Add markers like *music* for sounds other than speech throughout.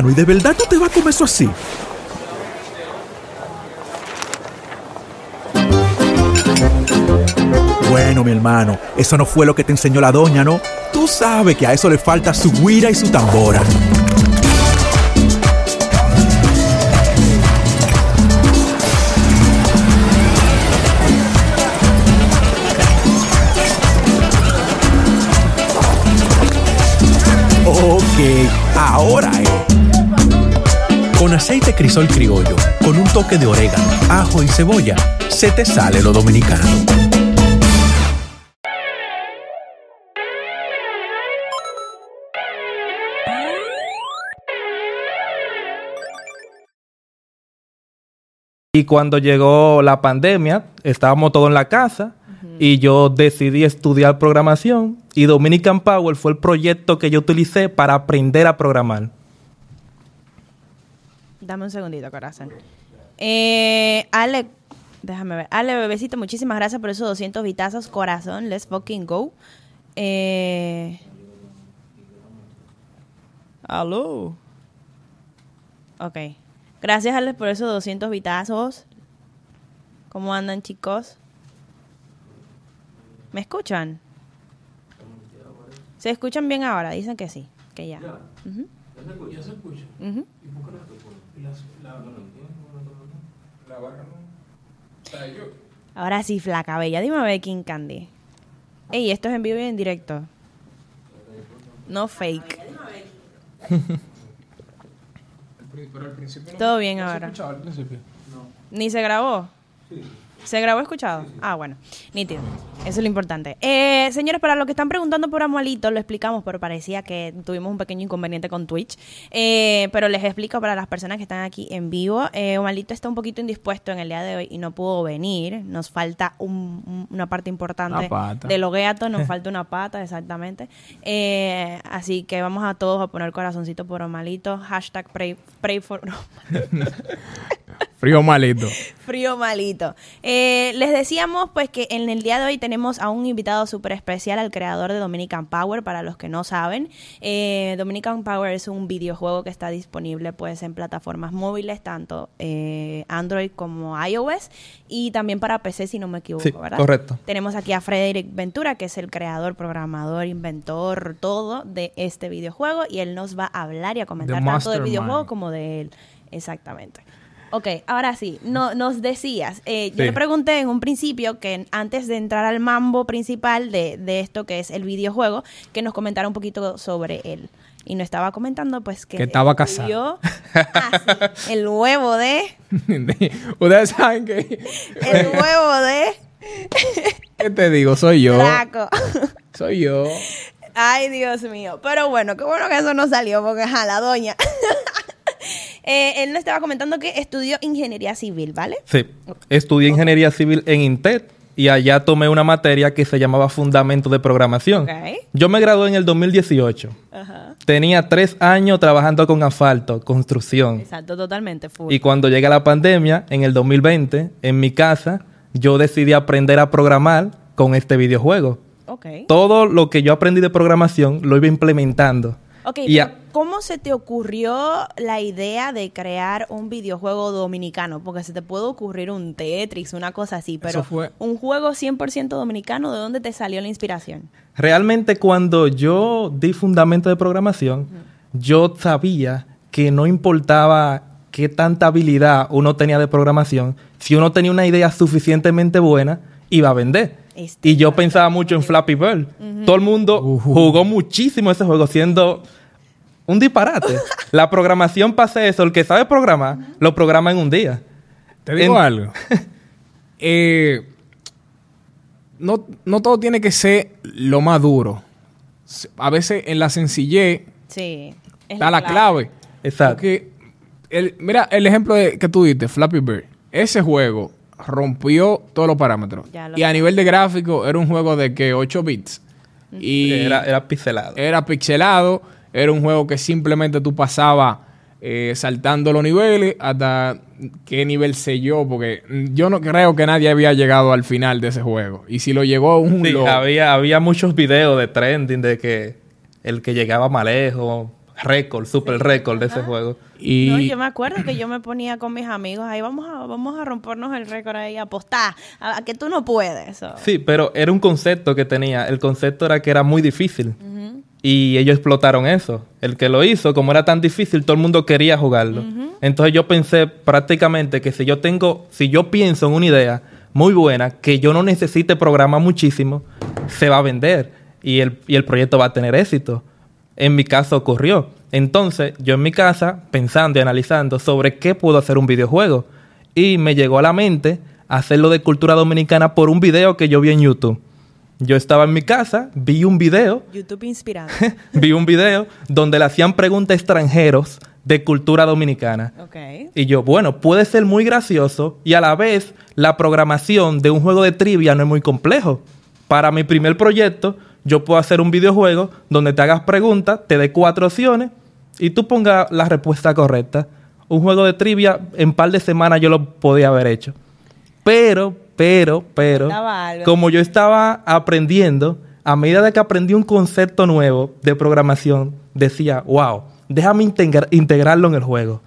¿y de verdad tú te vas a comer eso así? Bueno, mi hermano, eso no fue lo que te enseñó la doña, ¿no? Tú sabes que a eso le falta su guira y su tambora. Ok, ahora es. Con aceite crisol criollo, con un toque de orégano, ajo y cebolla, se te sale lo dominicano. Y cuando llegó la pandemia, estábamos todos en la casa y yo decidí estudiar programación y Dominican Power fue el proyecto que yo utilicé para aprender a programar. Dame un segundito, corazón. Eh, Ale, déjame ver. Ale, bebecito, muchísimas gracias por esos 200 vitazos. Corazón, let's fucking go. Eh... Aló. Ok. Gracias, Ale, por esos 200 vitazos. ¿Cómo andan, chicos? ¿Me escuchan? ¿Se escuchan bien ahora? Dicen que sí, que ya. ¿Ya se escucha? ¿Y por qué no Ahora sí, flaca bella. Dime a ver, King Candy. Ey, esto es en vivo y en directo. No fake. Pero al principio no- Todo bien ¿no se ahora. ¿Ni se grabó? ¿Se grabó escuchado? Ah, bueno. Nítido. Eso es lo importante. Eh, señores, para los que están preguntando por Amualito, lo explicamos, pero parecía que tuvimos un pequeño inconveniente con Twitch. Eh, pero les explico para las personas que están aquí en vivo. Eh, Amualito está un poquito indispuesto en el día de hoy y no pudo venir. Nos falta un- un- una parte importante de los gatos. Nos *laughs* falta una pata, exactamente. Eh, así que vamos a todos a poner corazoncito por Amualito. Hashtag pray, pray for... *laughs* *laughs* Frío malito. Frío malito. Eh, les decíamos pues que en el día de hoy tenemos a un invitado súper especial, al creador de Dominican Power, para los que no saben. Eh, Dominican Power es un videojuego que está disponible pues en plataformas móviles, tanto eh, Android como iOS, y también para PC si no me equivoco, Sí, ¿verdad? correcto. Tenemos aquí a Frederick Ventura, que es el creador, programador, inventor, todo de este videojuego, y él nos va a hablar y a comentar The tanto del videojuego como de él. Exactamente. Ok, ahora sí, no, nos decías, eh, yo Sí. le pregunté en un principio que antes de entrar al mambo principal de, de esto que es el videojuego, que nos comentara un poquito sobre él. Y nos estaba comentando pues que... Que estaba casado. Ah, sí, el huevo de... *laughs* Ustedes saben que... El huevo de... *laughs* ¿Qué te digo? Soy yo. Draco. Soy yo. Ay, Dios mío. Pero bueno, qué bueno que eso no salió, porque ajá, la doña. *laughs* Eh, él nos estaba comentando que estudió ingeniería civil, ¿vale? Sí. Estudié ingeniería civil en Intet y allá tomé una materia que se llamaba Fundamento de Programación. Ok. Yo me gradué en el 2018. Ajá. Tenía tres años trabajando con asfalto, construcción. Exacto, totalmente. Full. Y cuando llega la pandemia, en el 2020, en mi casa, yo decidí aprender a programar con este videojuego. Ok. Todo lo que yo aprendí de programación lo iba implementando. Ok, ¿cómo se te ocurrió la idea de crear un videojuego dominicano? Porque se te puede ocurrir un Tetris, una cosa así, pero fue- un juego 100% dominicano, ¿de dónde te salió la inspiración? Realmente cuando yo di fundamento de programación, yo sabía que no importaba qué tanta habilidad uno tenía de programación, si uno tenía una idea suficientemente buena, iba a vender. Este, y yo pensaba mucho en Flappy Bird. Todo el mundo jugó muchísimo ese juego siendo un disparate. *laughs* La programación pasa eso, el que sabe programar, lo programa en un día. Te digo En- algo. *laughs* Eh, no, no todo tiene que ser lo más duro. A veces en la sencillez Sí. es está la clave. Exacto. Porque, el, mira, el ejemplo de- que tú diste, Flappy Bird. Ese juego rompió todos los parámetros. Lo Y a nivel de gráfico era un juego de que 8 bits. Y Era, era pixelado. era pixelado, era un juego que simplemente tú pasabas eh, saltando los niveles hasta qué nivel sé yo, porque yo no creo que nadie había llegado al final de ese juego. Y si lo llegó un Sí, lo- había, había muchos videos de trending de que el que llegaba más lejos, récord, super récord de ese juego. Y No, yo me acuerdo que yo me ponía con mis amigos ahí, vamos a, vamos a rompernos el récord ahí, apostar, a, a que tú no puedes. Sí, pero era un concepto que tenía. El concepto era que era muy difícil. Y ellos explotaron eso. El que lo hizo, como era tan difícil, todo el mundo quería jugarlo. Entonces yo pensé prácticamente que si yo tengo, si yo pienso en una idea muy buena, que yo no necesite programar muchísimo, se va a vender y el, y el proyecto va a tener éxito. En mi caso ocurrió. Entonces, yo en mi casa, pensando y analizando sobre qué puedo hacer un videojuego, y me llegó a la mente hacerlo de cultura dominicana por un video que yo vi en YouTube. Yo estaba en mi casa, vi un video, *laughs* YouTube inspirado. *laughs* vi un video donde le hacían preguntas a extranjeros de cultura dominicana. ok. Y yo, bueno, puede ser muy gracioso y a la vez la programación de un juego de trivia no es muy complejo. Para mi primer proyecto, yo puedo hacer un videojuego donde te hagas preguntas, te dé cuatro opciones y tú pongas la respuesta correcta. Un juego de trivia en par de semanas yo lo podía haber hecho. Pero, pero, pero, como yo estaba aprendiendo, a medida de que aprendí un concepto nuevo de programación, decía, wow, déjame integra- integrarlo en el juego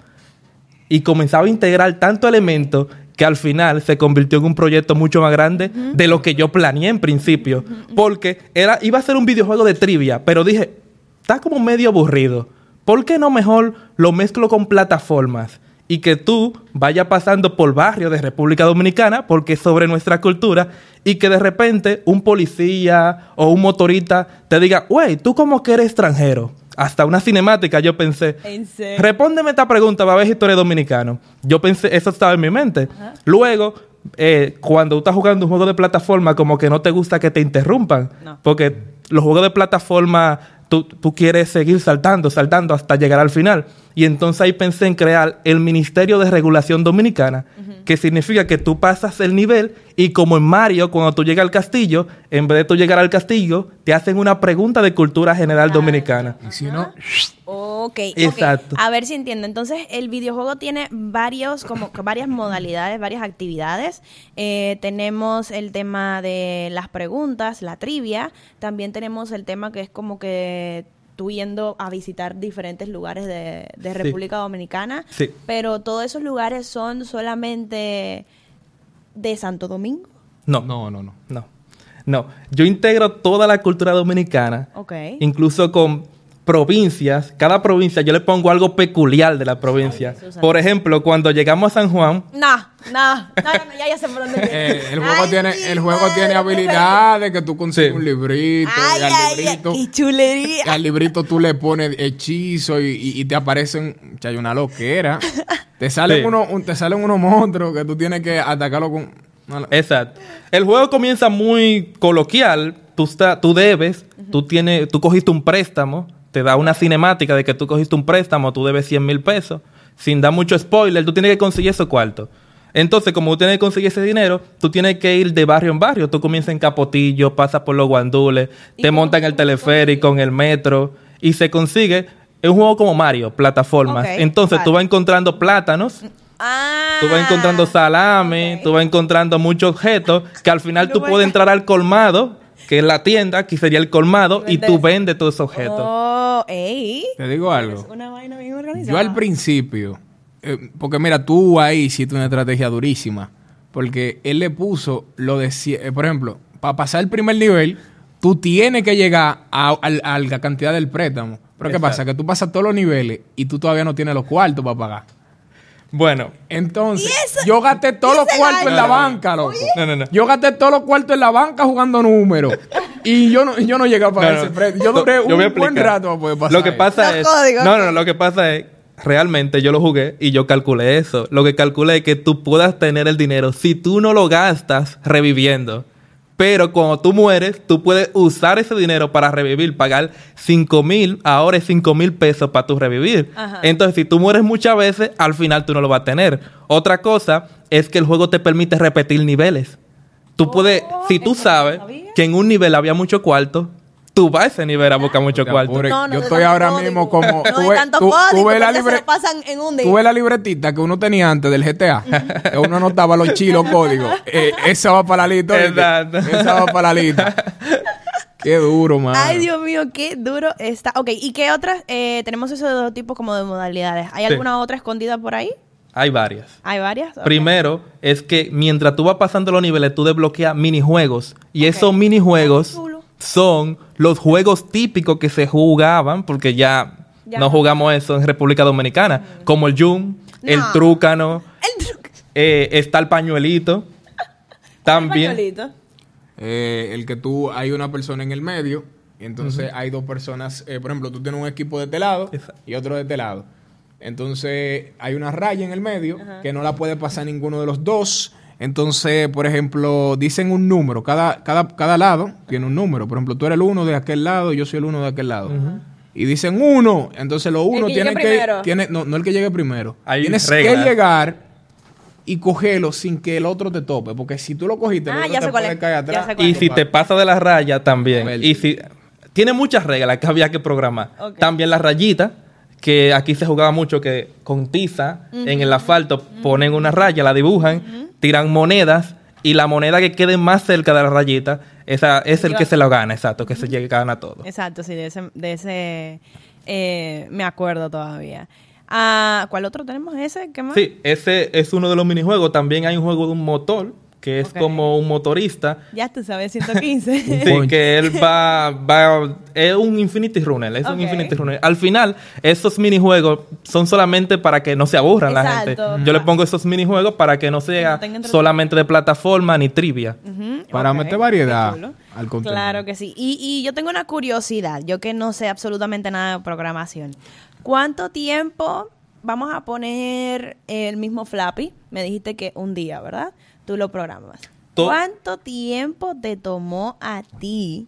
y comenzaba a integrar tanto elemento que al final se convirtió en un proyecto mucho más grande de lo que yo planeé en principio. Porque era, iba a ser un videojuego de trivia, pero dije, está como medio aburrido. ¿Por qué no mejor lo mezclo con plataformas? Y que tú vayas pasando por barrios de República Dominicana, porque es sobre nuestra cultura, y que de repente un policía o un motorista te diga, wey, tú como que eres extranjero. Hasta una cinemática yo pensé, ¿En serio? Respóndeme esta pregunta para ver si tú eres dominicano. Yo pensé, eso estaba en mi mente. Luego, eh, cuando tú estás jugando un juego de plataforma, como que no te gusta que te interrumpan. No. Porque los juegos de plataforma, tú, tú quieres seguir saltando, saltando hasta llegar al final. Y entonces ahí pensé en crear el Ministerio de Regulación Dominicana, que significa que tú pasas el nivel y como en Mario, cuando tú llegas al castillo, en vez de tú llegar al castillo, te hacen una pregunta de cultura general dominicana. y si no, Ok, ok. Exacto. A ver si entiendo. Entonces, el videojuego tiene varios, como varias modalidades, varias actividades. Eh, tenemos el tema de las preguntas, la trivia. También tenemos el tema que es como que tú yendo a visitar diferentes lugares de, de Sí. República Dominicana. Sí. Pero todos esos lugares son solamente de Santo Domingo. No, no, no, no. No, no. Yo integro toda la cultura dominicana, Ok. incluso con provincias. Cada provincia yo le pongo algo peculiar de la provincia. Por ejemplo, cuando llegamos a San Juan, No, no, no, no, no, ya, ya sé por dónde. Eh, el juego Ay, tiene, el juego madre, tiene habilidades que tú consigues Sí. un librito Ay, y al ay, ay, librito, qué chulería. y al librito tú le pones hechizo y, y- y te aparecen, hay una loquera. Te salen Sí. unos, un- te salen unos monstruos que tú tienes que atacarlo con exacto. El juego comienza muy coloquial. Tú, está- tú debes, tú, tienes, tú cogiste un préstamo, te da una cinemática de que tú cogiste un préstamo, tú debes 100 mil pesos. Sin dar mucho spoiler, tú tienes que conseguir esos cuartos. Entonces, como tú tienes que conseguir ese dinero, tú tienes que ir de barrio en barrio. Tú comienzas en Capotillo, pasas por los guandules, ¿Y te montan en el teleférico, en el metro, y se consigue. Es un juego como Mario, plataformas. Entonces, tú vale. vas encontrando plátanos, Ah. Tú vas encontrando salame, ok. tú vas encontrando muchos objetos que al final *laughs* No tú puedes entrar al colmado, que es la tienda, aquí sería el colmado, y tú vendes todos esos objetos. Oh, ey. Te digo algo. Una vaina bien organizada. Yo al principio, eh, porque mira, tú ahí hiciste una estrategia durísima. Porque él le puso lo de, eh, por ejemplo, para pasar el primer nivel, tú tienes que llegar a, la cantidad del préstamo. Pero ¿qué pasa? Que tú pasas todos los niveles y tú todavía no tienes los cuartos para pagar. Bueno, Entonces, ¿Y eso- yo gasté todos los cuartos en la banca, loco. no, no, no. Yo gasté todos los cuartos en la banca jugando números. *laughs* y yo no, yo no llegué a pagar ese préstamo. Yo duré Yo un buen rato para poder pasar. Lo que pasa es. códigos. No, no, lo que pasa es. Realmente yo lo jugué y yo calculé eso. Lo que calculé es que tú puedas tener el dinero si tú no lo gastas reviviendo. Pero cuando tú mueres, tú puedes usar ese dinero para revivir, pagar 5 mil, ahora es 5 mil pesos para tu revivir. Ajá. Entonces, si tú mueres muchas veces, al final tú no lo vas a tener. Otra cosa es que el juego te permite repetir niveles. Tú puedes, si tú sabes que en un nivel había mucho cuarto, tú vas a ese nivel a buscar mucho cuarto. apures. No, no, yo estoy ahora código. mismo como. No, tú de ves- tanto tú- tú ves la libre- pasan en un día. Tú ves la libretita que uno tenía antes del GTA, que uno anotaba los chilos códigos. Eh, esa va para la lista. Exacto. Esa va para la lista. Qué duro, mano. Ay, Dios mío, qué duro está. Ok, ¿y qué otras? eh, tenemos esos dos tipos como de modalidades. ¿Hay Sí. alguna otra escondida por ahí? Hay varias. ¿Hay varias? Primero es que mientras tú vas pasando los niveles, tú desbloqueas minijuegos. Y Ok. esos minijuegos. Son los juegos típicos que se jugaban, porque ya, Ya no jugamos eso en República Dominicana, como el Jum, el No. Trúcano, El eh, está el pañuelito. *laughs* También. Pañuelito. Eh, el que tú, hay una persona en el medio, y entonces hay dos personas, eh, por ejemplo, tú tienes un equipo de este lado Exacto. y otro de este lado. Entonces hay una raya en el medio que no la puede pasar ninguno de los dos. Entonces, por ejemplo, dicen un número, cada, cada, cada lado tiene un número. Por ejemplo, tú eres el uno de aquel lado, yo soy el uno de aquel lado. Y dicen uno, entonces los uno llegue que, tiene, no, no el que llegue primero. Hay Tienes reglas. que llegar y cogerlo sin que el otro te tope, porque si tú lo cogiste, el Ah, otro ya te puede caer atrás. Y si te pasa de la raya también. Y si tiene muchas reglas que había que programar. También la rayita, que aquí se jugaba mucho que con tiza en el asfalto ponen una raya, la dibujan, tiran monedas y la moneda que quede más cerca de la rayita, esa es el que se lo gana, exacto, que se llega gana todo. Exacto, sí, de ese, de ese eh, me acuerdo todavía. Ah, ¿Cuál otro tenemos? ¿Ese? ¿Qué más? Sí, ese es uno de los minijuegos. También hay un juego de un motor, que es como un motorista. Ya tú sabes, 115. *laughs* Sí, que él va, va, es un Infinity Runner, es un Infinity Runner. Al final, esos minijuegos son solamente para que no se aburran la gente. Yo le pongo esos minijuegos para que no sea no solamente de plataforma ni trivia. Para meter variedad al contenido. Claro que sí. Y, y yo tengo una curiosidad, yo que no sé absolutamente nada de programación. ¿Cuánto tiempo vamos a poner el mismo Flappy? Me dijiste que un día, ¿verdad? Tú lo programas. To- ¿Cuánto tiempo te tomó a ti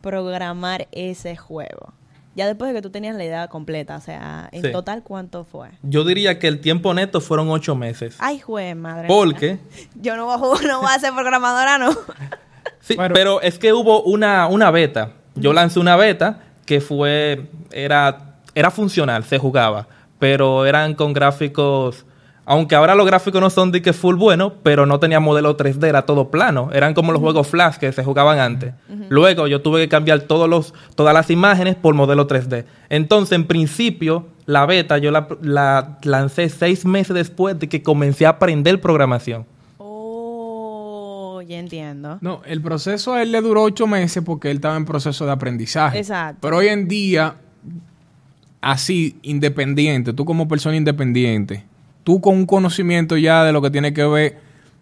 programar ese juego? Ya después de que tú tenías la idea completa, o sea, en Sí. total, ¿cuánto fue? Yo diría que el tiempo neto fueron ocho meses. Ay, jue madre. Porque, mía. *laughs* Yo no voy a jugar, no voy a ser programadora, no. *laughs* sí, Bueno. pero es que hubo una, una beta. Yo lancé una beta que fue, era, era funcional, se jugaba, pero eran con gráficos, aunque ahora los gráficos no son de que full bueno, pero no tenía modelo 3D, era todo plano, eran como los juegos Flash que se jugaban antes. Luego yo tuve que cambiar todos los, todas las imágenes por modelo 3D. Entonces, en principio, la beta yo la, la lancé seis meses después de que comencé a aprender programación. Oh, ya entiendo. No, el proceso a él le duró ocho meses porque él estaba en proceso de aprendizaje. Exacto. Pero hoy en día, así, independiente, tú como persona independiente, tú con un conocimiento ya de lo que tiene que ver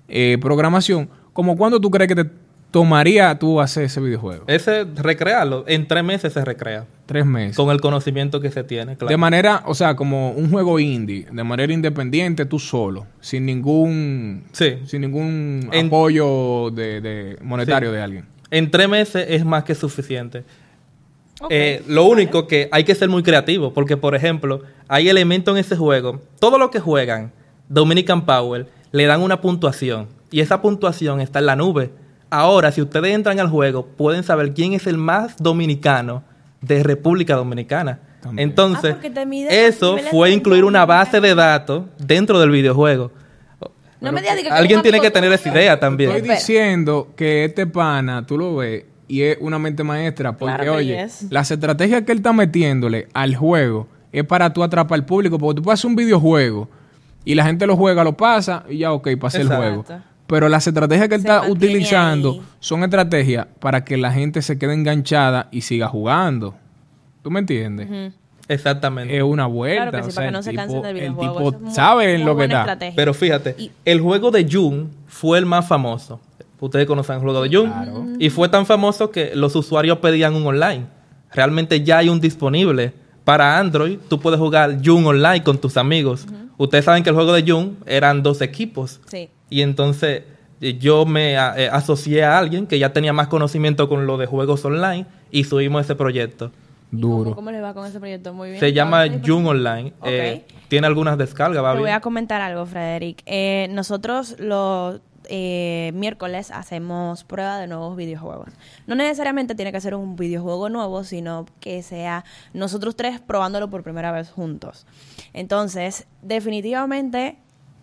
eh, programación, como cuándo tú crees que te tomaría tú hacer ese videojuego? Ese, recrearlo, en tres meses se recrea. Tres meses. Con el conocimiento que se tiene, claro. De manera, o sea, como un juego indie, de manera independiente, tú solo, sin ningún, Sí. sin ningún En- apoyo de, de monetario Sí. de alguien. En tres meses es más que suficiente. Eh, lo único que hay que ser muy creativo, porque por ejemplo, hay elementos en ese juego, todo lo que juegan Dominican Power le dan una puntuación y esa puntuación está en la nube. Ahora, si ustedes entran al juego, pueden saber quién es el más dominicano de República Dominicana. También. Entonces, Ah, eso fue incluir una base de datos dentro del videojuego. No me Alguien tiene que tener esa idea también. Estoy diciendo que este pana, tú lo ves, y es una mente maestra, porque Claro oye, es. las estrategias que él está metiéndole al juego es para tú atrapar al público, porque tú puedes hacer un videojuego y la gente lo juega, lo pasa y ya, ok, pasa el juego. Pero las estrategias que él Se está utilizando ahí. son estrategias para que la gente se quede enganchada y siga jugando. ¿Tú me entiendes? Exactamente. Es una vuelta. Claro que sí, o para sea, que el no se tipo- cansen del El tipo Eso es muy- sabe en muy lo que está. estrategia. Pero fíjate, Y- el juego de Jun fue el más famoso. Ustedes conocen el juego de Jun. Y fue tan famoso que los usuarios pedían un online. Realmente ya hay un disponible. Para Android, tú puedes jugar Jun online con tus amigos. Ustedes saben que el juego de Jun eran dos equipos. Sí. Y entonces eh, yo me a- eh, asocié a alguien que ya tenía más conocimiento con lo de juegos online y subimos ese proyecto. ¿Cómo, Duro. ¿Cómo le va con ese proyecto? Muy bien. Se llama Entonces, Jun Online. Ok. Eh, tiene algunas descargas, va Te voy a comentar algo, Frederick. Eh, nosotros los eh, miércoles hacemos prueba de nuevos videojuegos. No necesariamente tiene que ser un videojuego nuevo, sino que sea nosotros tres probándolo por primera vez juntos. Entonces, definitivamente,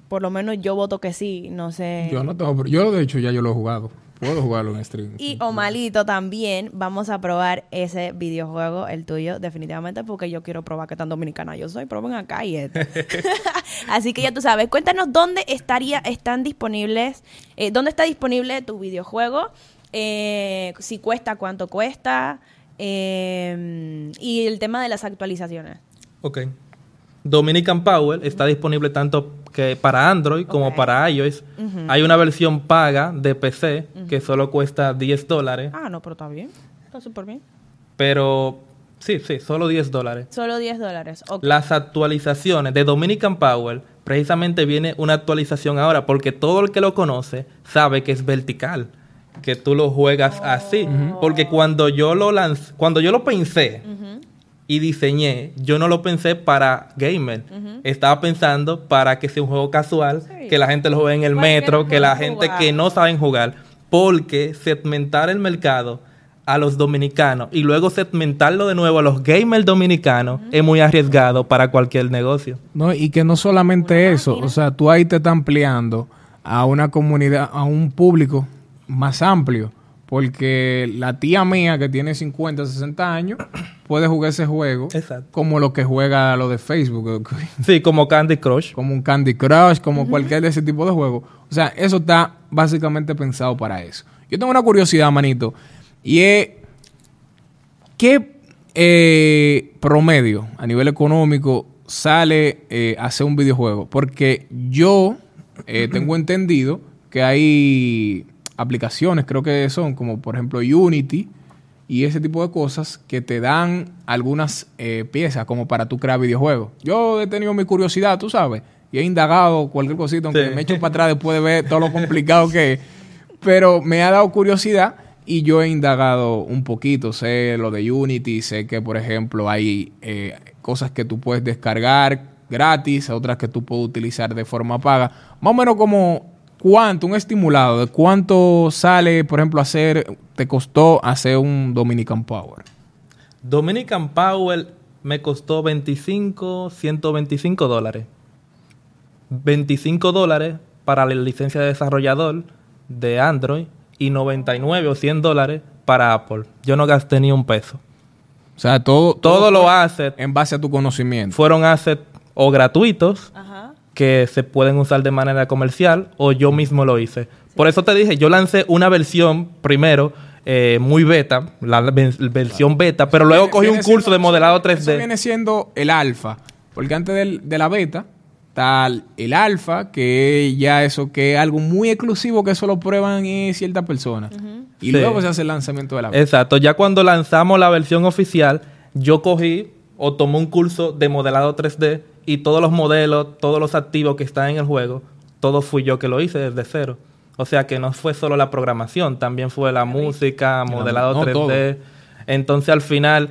por lo menos yo voto que sí. No sé. Yo no tengo, yo de hecho ya yo lo he jugado. Puedo jugarlo en stream. Y Omalito también vamos a probar ese videojuego, el tuyo, definitivamente, porque yo quiero probar que tan dominicana yo soy. Proben acá y esto. *laughs* *laughs* Así que ya tú sabes, cuéntanos dónde estaría, están disponibles, eh, dónde está disponible tu videojuego, eh, si cuesta, cuánto cuesta, eh, y el tema de las actualizaciones. Ok. Dominican Power está disponible tanto que para Android como para iOS. Hay una versión paga de PC que solo cuesta 10 dólares, Ah, no, pero está bien. Está súper bien. pero sí, sí, solo 10 dólares. Solo 10 dólares. Las actualizaciones de Dominican Power, precisamente viene una actualización ahora, porque todo el que lo conoce sabe que es vertical, que tú lo juegas así. Porque cuando yo lo lanz- cuando yo lo pensé y diseñé, yo no lo pensé para gamer. Estaba pensando para que sea un juego casual, Sí. que la gente lo juegue en el metro, que la gente jugar. que no saben jugar, porque segmentar el mercado a los dominicanos y luego segmentarlo de nuevo a los gamers dominicanos es muy arriesgado para cualquier negocio. No, y que no solamente eso, o sea, tú ahí te estás ampliando a una comunidad, a un público más amplio, porque la tía mía que tiene 50, 60 años *clears throat* puede jugar ese juego Exacto. como lo que juega lo de Facebook, *laughs* Sí, como Candy Crush. como un Candy Crush, como cualquier de ese tipo de juegos. O sea, eso está básicamente pensado para eso. Yo tengo una curiosidad, manito, y es ¿qué eh, promedio a nivel económico sale eh, hacer un videojuego? Porque yo eh, tengo *clears throat* entendido que hay aplicaciones, creo que son como por ejemplo Unity y ese tipo de cosas que te dan algunas eh, piezas como para tú crear videojuegos. Yo he tenido mi curiosidad, tú sabes, y he indagado cualquier cosita, aunque Sí. me echo para atrás después de ver todo lo complicado que es. Pero me ha dado curiosidad y yo he indagado un poquito. Sé lo de Unity, sé que, por ejemplo, hay eh, cosas que tú puedes descargar gratis, otras que tú puedes utilizar de forma paga. Más o menos como cuánto, un estimulado de cuánto sale, por ejemplo, hacer, te costó hacer un Dominican Power. Dominican Power me costó 25, 125 dólares. 25 dólares para la licencia de desarrollador de Android y 99 o 100 dólares para Apple. Yo no gasté ni un peso. O sea, todo, Todo lo fue assets en base a tu conocimiento. fueron assets o gratuitos Ajá. Que se pueden usar de manera comercial o yo mismo lo hice. Por eso te dije, yo lancé una versión primero eh, muy beta, la versión beta, pero luego cogí un curso de modelado eso- Eso 3D. viene siendo el alfa. Porque antes del- de la beta está el- alfa, que ya eso, que es algo muy exclusivo que solo prueban ciertas personas. Y Sí. luego se hace el lanzamiento de la beta. Exacto, ya cuando lanzamos la versión oficial, yo cogí o tomé un curso de modelado 3D y todos los modelos, todos los activos que están en el juego, todo fui yo que lo hice desde cero. O sea que no fue solo la programación, también fue la música, modelado no, 3D. Entonces al final,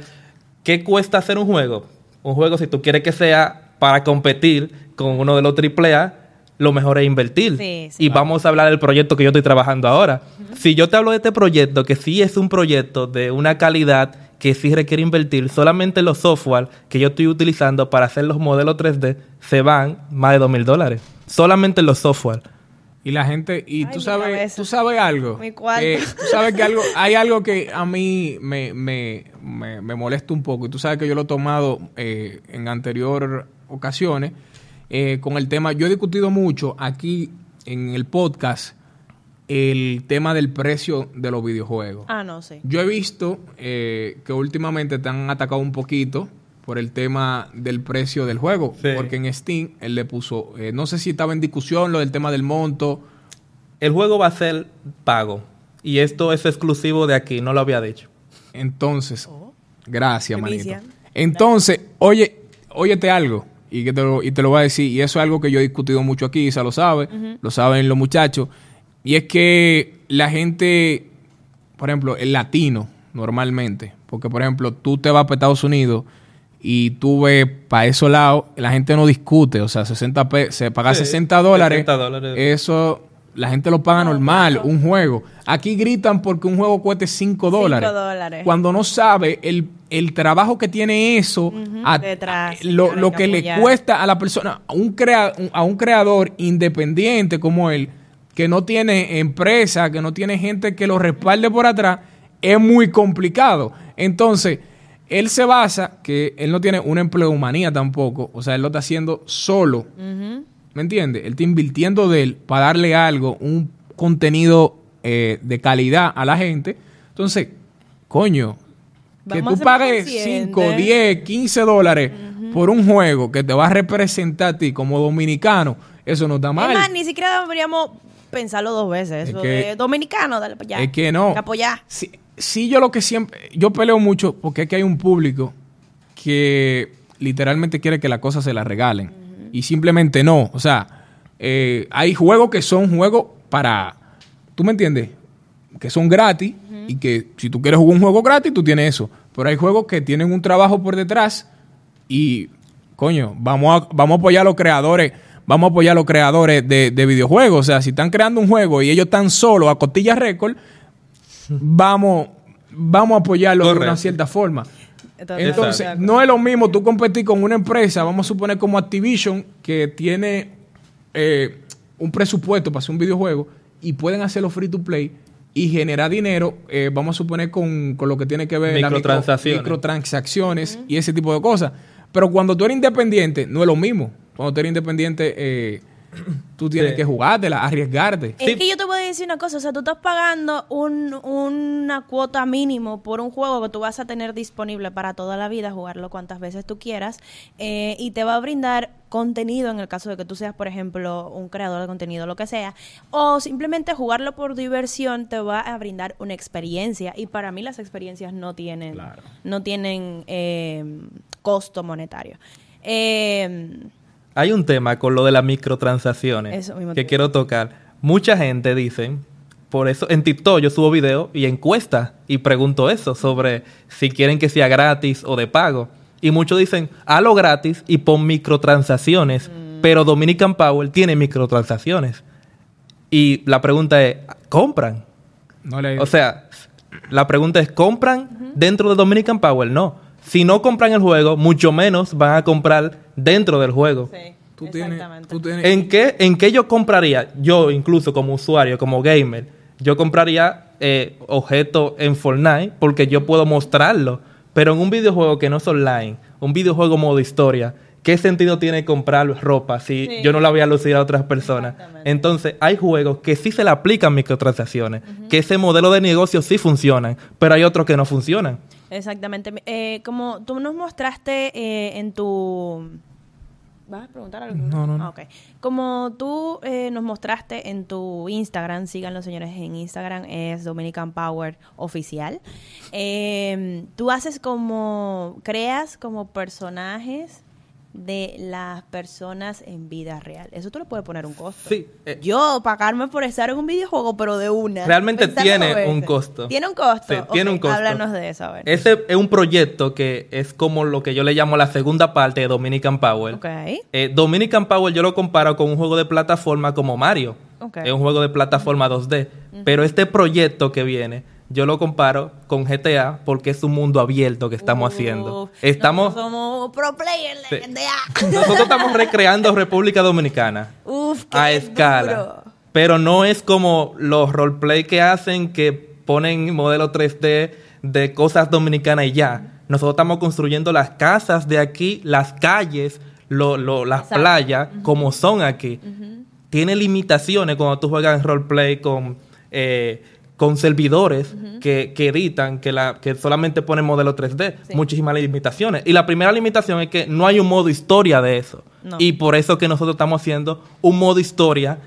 ¿qué cuesta hacer un juego? Un juego, si tú quieres que sea para competir con uno de los AAA, lo mejor es invertir. Sí, sí. y vamos a hablar del proyecto que yo estoy trabajando ahora. Si yo te hablo de este proyecto, que sí es un proyecto de una calidad que sí requiere invertir, solamente los software que yo estoy utilizando para hacer los modelos 3D se van más de dos mil dólares. Solamente los software. Y la gente, y Ay, tú sabes, cabeza. tú sabes algo. Mi tú sabes que algo, *laughs* hay algo que a mí me, me, me, me molesta un poco. Y tú sabes que yo lo he tomado eh, en anterior ocasiones eh, con el tema. Yo he discutido mucho aquí en el podcast el tema del precio de los videojuegos. Ah, no, sí. Yo he visto eh, que últimamente te han atacado un poquito por el tema del precio del juego. Sí. Porque en Steam él le puso, eh, no sé si estaba en discusión lo del tema del monto. El juego va a ser pago. Y esto es exclusivo de aquí, no lo había dicho. Entonces, gracias, Primicia. manito. Entonces, oye, óyete algo. Y, que te lo, y te lo voy a decir. Y eso es algo que yo he discutido mucho aquí, Isa lo sabe, lo saben los muchachos. Y es que la gente, por ejemplo, el latino, normalmente, porque por ejemplo, tú te vas para Estados Unidos y tú ves para esos lados, la gente no discute, o sea, 60 pe- se paga Sí, 60 dólares, 60 dólares. eso la gente lo paga normal, un juego. Aquí gritan porque un juego cueste 5 dólares. dólares. Cuando no sabe el, el trabajo que tiene eso, a- Detrás, a- lo, lo que le cuesta a la persona, a un, crea, a un creador independiente como él, que no tiene empresa, que no tiene gente que lo respalde por atrás, es muy complicado. Entonces, él se basa que él no tiene una empleomanía tampoco, o sea, él lo está haciendo solo. ¿Me entiendes? Él está invirtiendo de él para darle algo, un contenido eh, de calidad a la gente. Entonces, coño, que Vamos tú pagues conscientes. 5, 10, 15 dólares por un juego que te va a representar a ti como dominicano, eso no está mal. Es más, ni siquiera deberíamos pensarlo dos veces. Es Eso que- de dominicano, dale para allá. Es que no. Apoyar. Sí, sí, yo lo que siempre, yo peleo mucho porque es que hay un público que literalmente quiere que las cosas se las regalen. Y simplemente no. O sea, eh, hay juegos que son juegos para, ¿tú me entiendes? Que son gratis y que si tú quieres jugar un juego gratis, tú tienes eso. Pero hay juegos que tienen un trabajo por detrás y, coño, vamos a, vamos a apoyar a los creadores. Vamos a apoyar a los creadores de, de videojuegos. O sea, si están creando un juego y ellos están solos a costilla récord, vamos, vamos a apoyarlo de una cierta forma. Entonces, exacto. no es lo mismo tú competir con una empresa, vamos a suponer como Activision, que tiene eh, un presupuesto para hacer un videojuego y pueden hacerlo free to play y generar dinero, eh, vamos a suponer con, con lo que tiene que ver micro- Microtransacciones. microtransacciones y ese tipo de cosas. Pero cuando tú eres independiente, no es lo mismo. Cuando tú eres independiente, eh, tú tienes Sí. que jugártela, arriesgarte. Es que yo te voy a decir una cosa, o sea, tú estás pagando un- una cuota mínimo por un juego que tú vas a tener disponible para toda la vida, jugarlo cuantas veces tú quieras, eh, y te va a brindar contenido en el caso de que tú seas, por ejemplo, un creador de contenido, lo que sea, o simplemente jugarlo por diversión te va a brindar una experiencia, y para mí las experiencias no tienen, no tienen eh, costo monetario. Eh, Hay un tema con lo de las microtransacciones Eso mismo que quiero tocar. Mucha gente dice, por eso en TikTok yo subo videos y encuestas y pregunto eso sobre si quieren que sea gratis o de pago. Y muchos dicen, hazlo gratis y pon microtransacciones. Mm. Pero Dominican Power tiene microtransacciones. Y la pregunta es, ¿compran? No le- O sea, la pregunta es, ¿compran dentro de Dominican Power? No. Si no compran el juego, mucho menos van a comprar dentro del juego. sí, tú tienes, exactamente. tú tienes- ¿En qué, ¿En qué yo compraría? Yo, incluso como usuario, como gamer, yo compraría eh, objetos en Fortnite porque yo puedo mostrarlo. Pero en un videojuego que no es online, un videojuego modo historia, ¿qué sentido tiene comprar ropa si Sí. yo no la voy a lucir a otras personas? Entonces, hay juegos que sí se le aplican microtransacciones, que ese modelo de negocio sí funcionan, pero hay otros que no funcionan. Exactamente. Eh, como tú nos mostraste eh, en tu... ¿Vas a preguntar algo? No, no, no. Ah, ok. Como tú eh, nos mostraste en tu Instagram, sigan los señores en Instagram, es Dominican Power Oficial. Eh, tú haces como, creas como personajes de las personas en vida real. Eso tú le puedes poner un costo. Sí, eh, Yo pagarme por estar en un videojuego, pero de una. Realmente tiene un costo. Tiene un costo. Sí, tiene un costo. Háblanos de eso, a ver. Ese es un proyecto que es como lo que yo le llamo la segunda parte de Dominican Power. Ok. Eh, Dominican Power yo lo comparo con un juego de plataforma como Mario. Ok. Es un juego de plataforma 2D. Pero este proyecto que viene, yo lo comparo con GTA porque es un mundo abierto que estamos haciendo. Estamos, nosotros somos pro players de GTA. *laughs* nosotros estamos recreando República Dominicana Uf, qué a escala. duro. Pero no es como los roleplay que hacen que ponen modelo 3D de cosas dominicanas y ya. Nosotros estamos construyendo las casas de aquí, las calles, lo- lo- las Exacto. playas, como son aquí. Tiene limitaciones cuando tú juegas roleplay con, eh, con servidores que, que editan, que, la, que solamente ponen modelo 3D. Sí. Muchísimas limitaciones. Y la primera limitación es que no hay un modo historia de eso. No. Y por eso que nosotros estamos haciendo un modo historia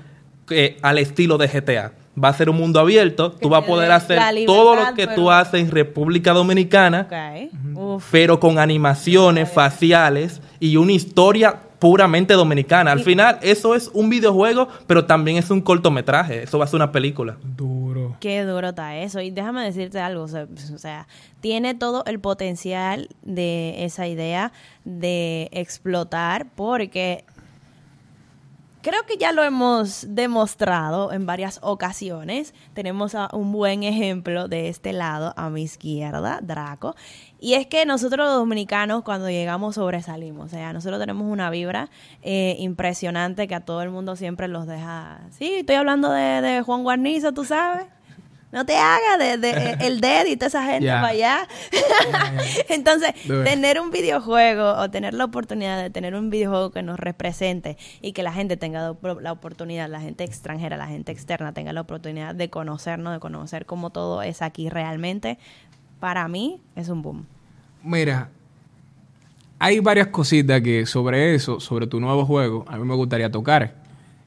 que, al estilo de GTA. Va a ser un mundo abierto, tú vas a poder hacer todo lo que pero- tú haces en República Dominicana, pero con animaciones faciales y una historia puramente dominicana. Al final, eso es un videojuego, pero también es un cortometraje. Eso va a ser una película. Duro. Qué duro está eso. Y déjame decirte algo. O sea, o sea, tiene todo el potencial de esa idea de explotar porque creo que ya lo hemos demostrado en varias ocasiones. Tenemos a un buen ejemplo de este lado, a mi izquierda, Draco. Y es que nosotros los dominicanos cuando llegamos sobresalimos. O sea, nosotros tenemos una vibra eh, impresionante que a todo el mundo siempre los deja... Sí, estoy hablando de, de Juan Guarnizo, tú sabes. No te hagas de, de- eh, el dead y toda esa gente para allá. *laughs* Entonces, tener un videojuego o tener la oportunidad de tener un videojuego que nos represente y que la gente tenga la oportunidad, la gente extranjera, la gente externa tenga la oportunidad de conocernos, de conocer cómo todo es aquí realmente, para mí es un boom. Mira, hay varias cositas que sobre eso, sobre tu nuevo juego, a mí me gustaría tocar.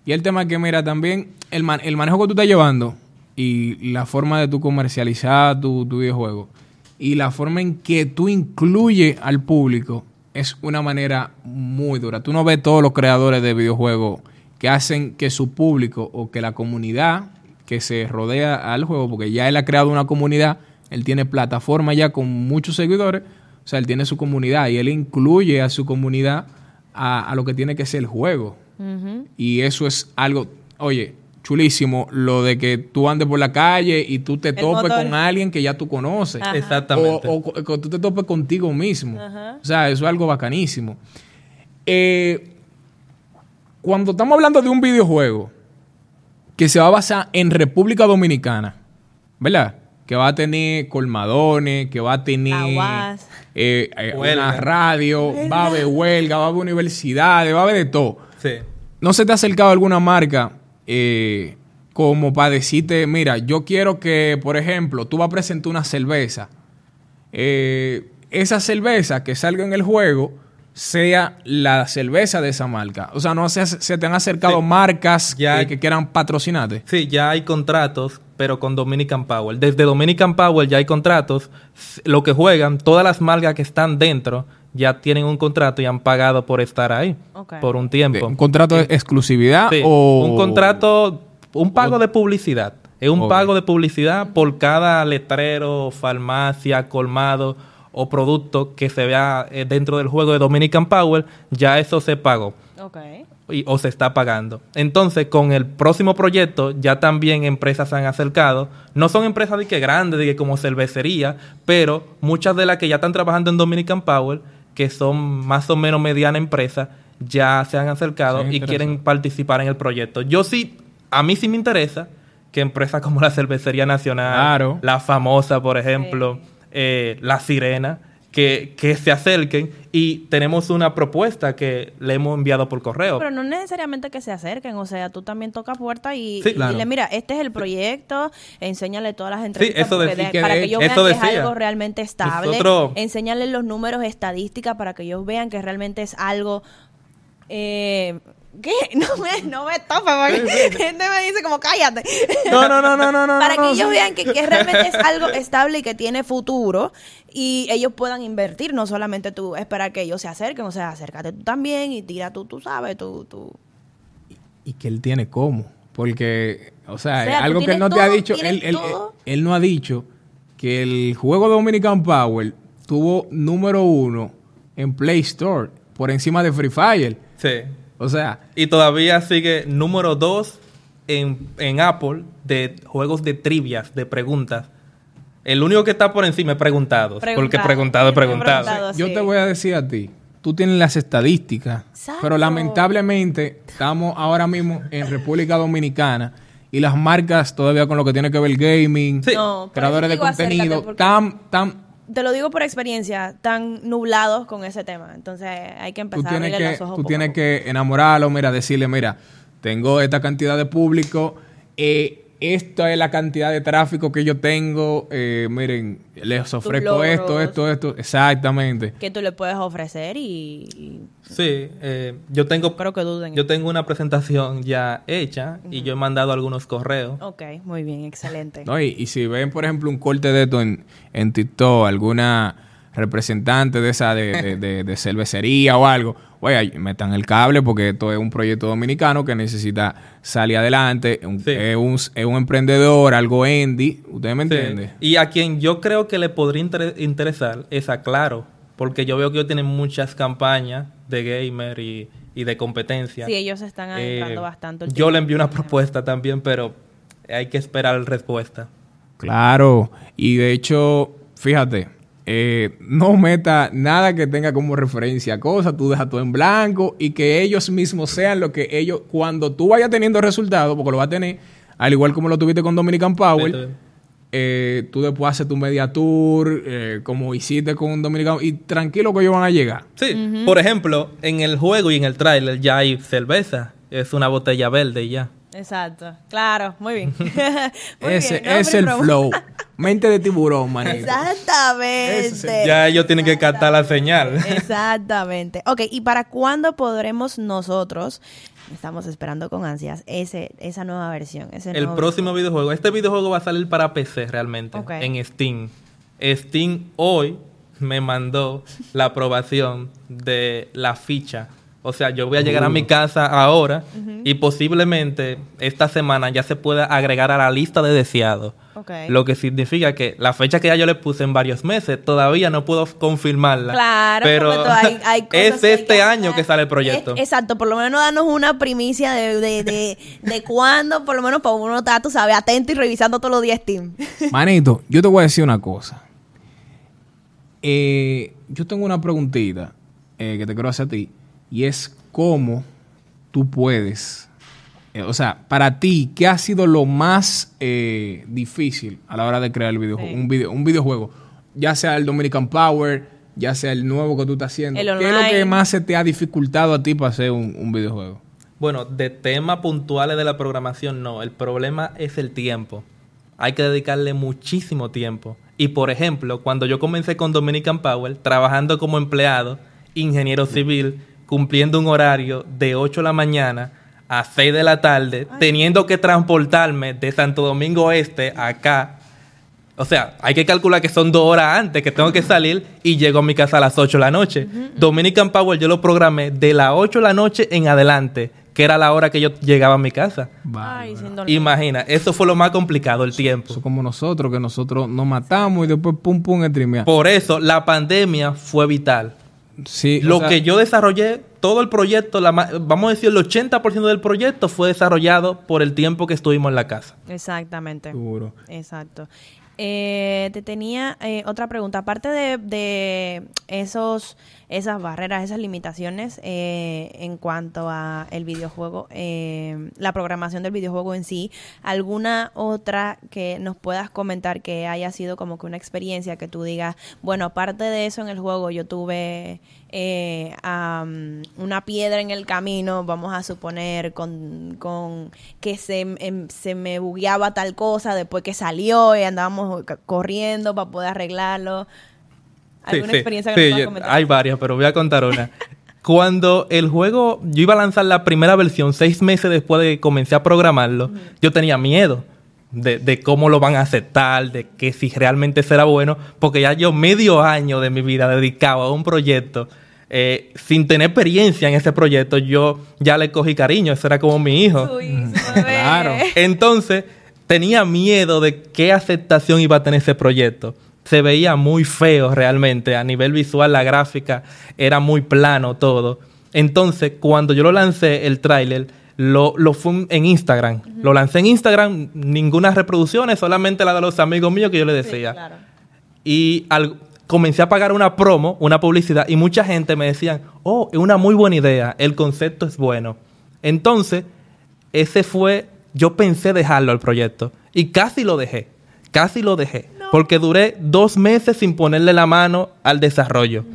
Y el tema que, mira, también el, man- el manejo que tú estás llevando y la forma de tú comercializar tu, tu videojuego y la forma en que tú incluyes al público es una manera muy dura. Tú no ves todos los creadores de videojuegos que hacen que su público o que la comunidad que se rodea al juego, porque ya él ha creado una comunidad, él tiene plataforma ya con muchos seguidores, o sea, él tiene su comunidad y él incluye a su comunidad a, a lo que tiene que ser el juego. Y eso es algo, oye, chulísimo, lo de que tú andes por la calle y tú te topes motor. con alguien que ya tú conoces. Ajá. Exactamente. O, tú te topes contigo mismo. O sea, eso es algo bacanísimo. Eh, cuando estamos hablando de un videojuego que se va a basar en República Dominicana, ¿verdad? Que va a tener colmadones, que va a tener Aguas. eh, eh, una radio, va a haber huelga, va a haber universidades, va a haber de todo. Sí. ¿No se te ha acercado alguna marca eh, como para decirte, mira, yo quiero que, por ejemplo, tú vas a presentar una cerveza. Eh, esa cerveza que salga en el juego sea la cerveza de esa marca. O sea, no se, se te han acercado Sí. marcas Ya- eh, que quieran patrocinarte. Sí, ya hay contratos, pero con Dominican Power. Desde Dominican Power ya hay contratos. Lo que juegan, todas las marcas que están dentro ya tienen un contrato y han pagado por estar ahí por un tiempo. ¿Un contrato de exclusividad Sí, o...? un contrato, un pago de publicidad. Es un pago de publicidad por cada letrero, farmacia, colmado o producto que se vea eh, dentro del juego de Dominican Power, ya eso se pagó y- o se está pagando. Entonces, con el próximo proyecto, ya también empresas se han acercado. No son empresas de que grandes, de que como cervecería, pero muchas de las que ya están trabajando en Dominican Power, que son más o menos mediana empresa, ya se han acercado Sí, y quieren participar en el proyecto. Yo sí, a mí sí me interesa que empresas como la Cervecería Nacional, Claro. la famosa, por ejemplo, eh, la Sirena, que, que se acerquen y tenemos una propuesta que le hemos enviado por correo. Pero no necesariamente que se acerquen, o sea, tú también tocas puerta y, Sí, y claro. dile, mira, este es el proyecto, enséñale todas las entrevistas eso porque decía de- que para que ellos vean que es algo realmente estable, Nosotros- enséñale los números, estadísticas para que ellos vean que realmente es algo... Eh, ¿Qué? *laughs* No me, no me topa, porque gente me dice como cállate. No, no, no, no, no, no. para no, que ellos sí. vean que, que realmente es algo estable y que tiene futuro y ellos puedan invertir, no solamente tú esperar que ellos se acerquen, o sea, acércate tú también y tira tú, tú sabes, tú, tú. y que él tiene cómo. Porque, o sea, O sea, tú algo que él no te ha dicho, él, él- todo. él no ha dicho que el juego de Dominican Power tuvo número uno en Play Store por encima de Free Fire. Sí. O sea, Y todavía sigue número 2 en, en Apple de juegos de trivias, de preguntas. El único que está por encima es preguntados. Porque Preguntado. preguntado es preguntado. Preguntado. yo te voy a decir a ti, tú tienes las estadísticas, Exacto. pero lamentablemente estamos ahora mismo en República Dominicana y las marcas todavía con lo que tiene que ver el gaming, Sí. No, por creadores de contenido, porque tan, tan Te lo digo por experiencia, tan nublados con ese tema. Entonces hay que tú empezar a tienes abrirle que, los ojos tú a tienes poco. que enamorarlo, mira, decirle, mira, tengo esta cantidad de público, eh, esta es la cantidad de tráfico que yo tengo, eh, miren, les ofrezco logros. esto, esto, esto, exactamente. que tú le puedes ofrecer y, y Sí, eh, yo tengo creo que duden. yo tengo una presentación ya hecha y yo he mandado algunos correos. Ok, muy bien, excelente. ¿no? Y, y si ven, por ejemplo, un corte de esto en, en TikTok, alguna representante de esa de, de- de- de cervecería o algo, oye, metan el cable porque esto es un proyecto dominicano que necesita salir adelante, un- Sí. es, un, es un emprendedor, algo indie, ¿ustedes me Sí. entienden? Y a quien yo creo que le podría inter- interesar es a Claro, porque yo veo que ellos tienen muchas campañas de gamer y, y de competencia. Sí, ellos están adentrando Eh, bastante. el Yo le envié una propuesta también, pero hay que esperar respuesta. Claro, y de hecho, fíjate, eh, no meta nada que tenga como referencia cosas, tú dejas todo en blanco y que ellos mismos sean lo que ellos, cuando tú vayas teniendo resultados, porque lo vas a tener, al igual como lo tuviste con Dominican Power, eh, tú después haces tu media tour, eh, como hiciste con Dominican, y tranquilo que ellos van a llegar. Sí, por ejemplo, en el juego y en el tráiler ya hay cerveza. Es una botella verde y ya. Exacto. Claro, muy bien. *laughs* Muy ese bien, ¿no? es el flow. Mente de tiburón, manito. Exactamente. Ya ellos tienen que captar la señal. Exactamente. Ok, ¿y para cuándo podremos nosotros, estamos esperando con ansias, ese, esa nueva versión? Ese El nuevo próximo videojuego. Este videojuego va a salir para PC realmente. Ok. En Steam. Steam hoy me mandó la aprobación de la ficha. O sea, yo voy a llegar a mi casa ahora y posiblemente esta semana ya se pueda agregar a la lista de deseados. Ok. Lo que significa que la fecha que ya yo le puse en varios meses, todavía no puedo confirmarla. Claro, pero hay, hay *laughs* cosas es que hay este que año que sale el proyecto. Es- exacto, por lo menos danos una primicia de, de, de, de cuándo, por lo menos para uno estar, tú sabes, atento y revisando todos los días Steam. *laughs* Manito, yo te voy a decir una cosa. Eh, yo tengo una preguntita eh, que te quiero hacer a ti. Y es cómo tú puedes... eh, o sea, para ti, ¿qué ha sido lo más eh, difícil a la hora de crear el videojuego? Sí. Un, video, un videojuego. Ya sea el Dominican Power, ya sea el nuevo que tú estás haciendo. El ¿Qué es lo que más se te ha dificultado a ti para hacer un, un videojuego? Bueno, de temas puntuales de la programación no. El problema es el tiempo. Hay que dedicarle muchísimo tiempo. Y por ejemplo, cuando yo comencé con Dominican Power, trabajando como empleado, ingeniero civil, cumpliendo un horario de 8 de la mañana a 6 de la tarde, teniendo que transportarme de Santo Domingo Este a acá. O sea, hay que calcular que son dos horas antes que tengo que salir y llego a mi casa a las 8 de la noche. Dominican Power yo lo programé de las 8 de la noche en adelante, que era la hora que yo llegaba a mi casa. Ay. Imagina, eso fue lo más complicado, el tiempo. Eso como nosotros, que nosotros nos matamos y después pum pum streamear. Por eso la pandemia fue vital. Sí, o Lo sea, que yo desarrollé, todo el proyecto, la ma- vamos a decir el 80% del proyecto fue desarrollado por el tiempo que estuvimos en la casa. Exactamente. Seguro. Exacto. Eh, te tenía eh, otra pregunta. Aparte de, de esos, esas barreras, esas limitaciones eh, en cuanto a el videojuego, eh, la programación del videojuego en sí, ¿alguna otra que nos puedas comentar que haya sido como que una experiencia que tú digas, bueno, aparte de eso en el juego yo tuve eh, am, una piedra en el camino, vamos a suponer, con, con que se, em, se me bugueaba tal cosa después que salió y andábamos corriendo para poder arreglarlo. ¿Alguna Sí, sí, experiencia sí, que yo- comentar? hay varias, pero voy a contar una. *laughs* Cuando el juego, yo iba a lanzar la primera versión seis meses después de que comencé a programarlo, yo tenía miedo de, de cómo lo van a aceptar, de que si realmente será bueno, porque ya yo medio año de mi vida dedicado a un proyecto, eh, sin tener experiencia en ese proyecto, yo ya le cogí cariño, eso era como mi hijo. Uy, bebé. *laughs* Claro. Entonces, tenía miedo de qué aceptación iba a tener ese proyecto. Se veía muy feo realmente. A nivel visual, la gráfica era muy plano todo. Entonces, cuando yo lo lancé, el tráiler, lo, lo fue en Instagram. Lo lancé en Instagram, ninguna reproducciones, solamente la de los amigos míos que yo le Sí, decía. claro. Y al- comencé a pagar una promo, una publicidad, y mucha gente me decían, oh, es una muy buena idea, el concepto es bueno. Entonces, ese fue, yo pensé dejarlo al proyecto, y casi lo dejé, casi lo dejé, porque duré dos meses sin ponerle la mano al desarrollo.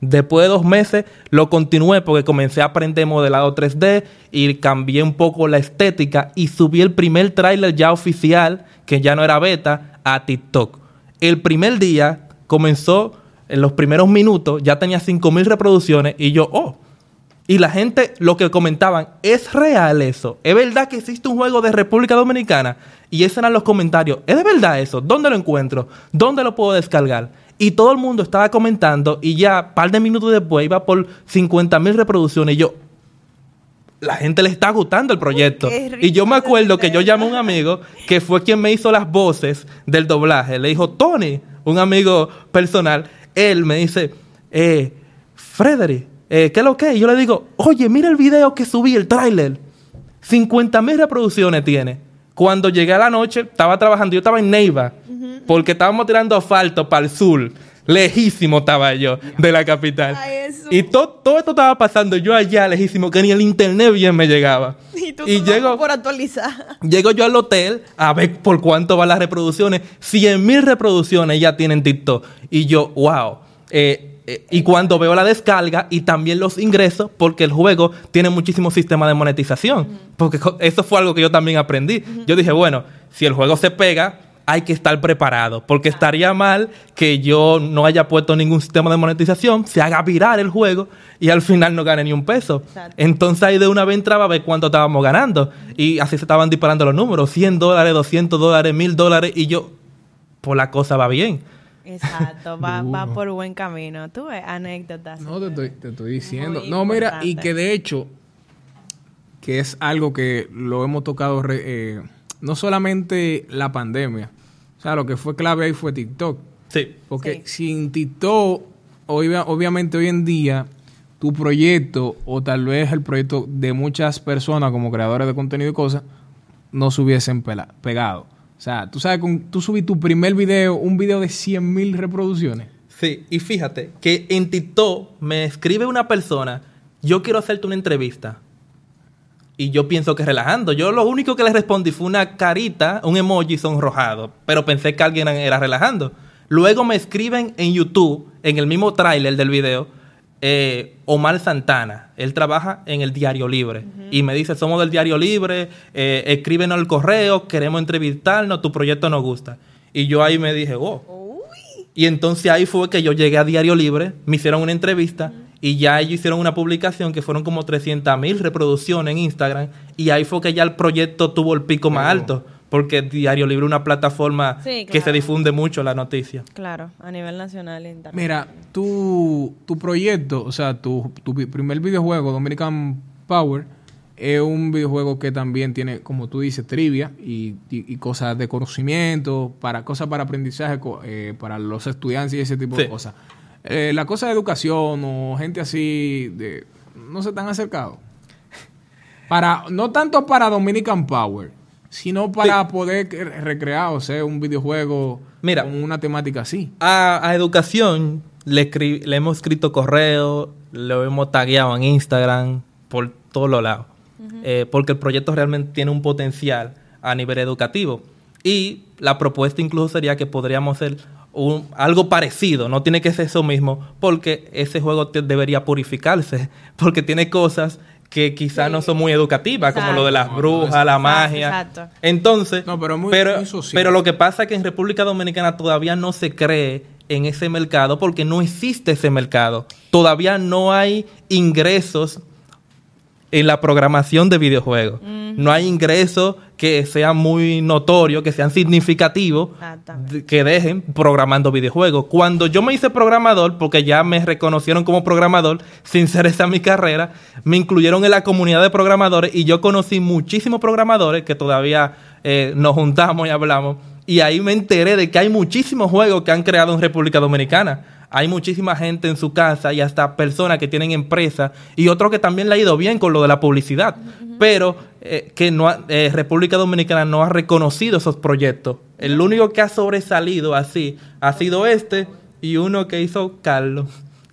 Después de dos meses lo continué porque comencé a aprender modelado 3D y cambié un poco la estética y subí el primer tráiler ya oficial, que ya no era beta, a TikTok. El primer día comenzó, en los primeros minutos, ya tenía 5.000 reproducciones y yo, oh. Y la gente lo que comentaban, ¿es real eso? ¿Es verdad que existe un juego de República Dominicana? Y esos eran los comentarios. ¿Es de verdad eso? ¿Dónde lo encuentro? ¿Dónde lo puedo descargar? Y todo el mundo estaba comentando y ya un par de minutos después iba por 50.000 reproducciones y yo, la gente le está gustando el proyecto. y yo me acuerdo que yo llamé a un amigo que fue quien me hizo las voces del doblaje. Le dijo, Tony, un amigo personal, él me dice, eh, Frederick, eh, ¿qué es lo que? Y yo le digo, oye, mira el video que subí, el tráiler. 50 mil reproducciones tiene. Cuando llegué a la noche, estaba trabajando, yo estaba en Neiva, porque estábamos tirando asfalto para el sur. Lejísimo estaba yo de la capital. Y to- todo esto estaba pasando yo allá lejísimo, que ni el internet bien me llegaba. *laughs* Y tú y llego, por actualizar. Llego yo al hotel a ver por cuánto van las reproducciones. 100 mil reproducciones ya tienen TikTok. Y yo, wow. Eh, eh, y cuando veo la descarga y también los ingresos, porque el juego tiene muchísimo sistema de monetización. Porque eso fue algo que yo también aprendí. Yo dije, bueno, si el juego se pega, hay que estar preparado. Porque estaría mal que yo no haya puesto ningún sistema de monetización, se haga virar el juego y al final no gane ni un peso. Exacto. Entonces ahí de una vez entraba a ver cuánto estábamos ganando. Y así se estaban disparando los números. 100 dólares, 200 dólares, 1000 dólares. Y yo, pues la cosa va bien. Exacto, va, va por buen camino. Tú ves, anécdotas. No, te estoy, te estoy diciendo. Muy no, mira, y que de hecho, que es algo que lo hemos tocado, re- eh, no solamente la pandemia, o sea, lo que fue clave ahí fue TikTok. Sí. Porque Sí. sin TikTok, hoy, obviamente hoy en día, tu proyecto, o tal vez el proyecto de muchas personas como creadores de contenido y cosas, no se hubiesen pegado. O sea, tú sabes, con, tú subí tu primer video, un video de 100 mil reproducciones. Sí, y fíjate que en TikTok me escribe una persona, yo quiero hacerte una entrevista. Y yo pienso que relajando. Yo lo único que le respondí fue una carita, un emoji sonrojado, pero pensé que alguien era relajando. Luego me escriben en YouTube, en el mismo tráiler del video, eh, Omar Santana. Él trabaja en el Diario Libre. Y me dice, somos del Diario Libre, eh, escríbenos el correo, queremos entrevistarnos, tu proyecto nos gusta. Y yo ahí me dije, oh, y entonces ahí fue que yo llegué a Diario Libre, me hicieron una entrevista y ya ellos hicieron una publicación que fueron como 300 mil reproducciones en Instagram y ahí fue que ya el proyecto tuvo el pico más alto porque Diario Libre es una plataforma Sí, que se difunde mucho la noticia. Claro, a nivel nacional e internacional. Mira, tu, tu proyecto, o sea, tu, tu primer videojuego, Dominican Power, es un videojuego que también tiene, como tú dices, trivia y, y- y cosas de conocimiento, para cosas para aprendizaje, eh, para los estudiantes y ese tipo de cosas. Eh, la cosa de educación o gente así, de, no se han acercado. Para, no tanto para Dominican Power, sino para poder recrear, o sea, un videojuego Mira. con una temática así. A, a educación le, escri- le hemos escrito correo, lo hemos tagueado en Instagram, por todos los lados. Eh, porque el proyecto realmente tiene un potencial a nivel educativo. Y la propuesta incluso sería que podríamos hacer un- algo parecido, no tiene que ser eso mismo, porque ese juego te- debería purificarse, *laughs* porque tiene cosas que quizás no son muy educativas, como lo de las brujas, la magia. exacto. Entonces, No, pero muy- pero, muy social. pero lo que pasa es que en República Dominicana todavía no se cree en ese mercado porque no existe ese mercado. Todavía no hay ingresos en la programación de videojuegos. No hay ingresos que sean muy notorios, que sean significativos, de- que dejen programando videojuegos. Cuando yo me hice programador, porque ya me reconocieron como programador, sin ser esa mi carrera, me incluyeron en la comunidad de programadores y yo conocí muchísimos programadores que todavía eh, nos juntamos y hablamos. Y ahí me enteré de que hay muchísimos juegos que han creado en República Dominicana. Hay muchísima gente en su casa y hasta personas que tienen empresas y otros que también le ha ido bien con lo de la publicidad, pero eh, que no ha- eh, República Dominicana no ha reconocido esos proyectos. El único que ha sobresalido así ha sido este y uno que hizo Carlos,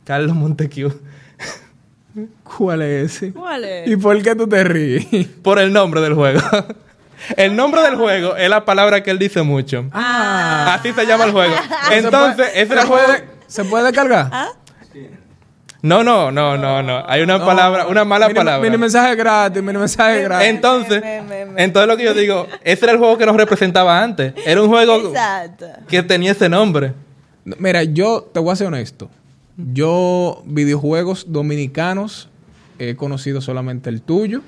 Carlos Montecu, *laughs* ¿Cuál es ese? ¿Cuál es? ¿Y por qué tú te ríes? por el nombre del juego. *laughs* El nombre del juego es la palabra que él dice mucho. Ah. Así se llama el juego. Entonces, ese ¿Se era el juego. ¿Se puede descargar? *laughs* No, no, no, no, no. Hay una palabra, una mala Mini- palabra. Mini mensaje gratis, mini mensaje gratis. Entonces, Me, me, me. entonces lo que yo digo, ese era el juego que nos representaba antes. Era un juego Exacto. que tenía ese nombre. Mira, yo te voy a ser honesto. Yo, videojuegos dominicanos, he conocido solamente el tuyo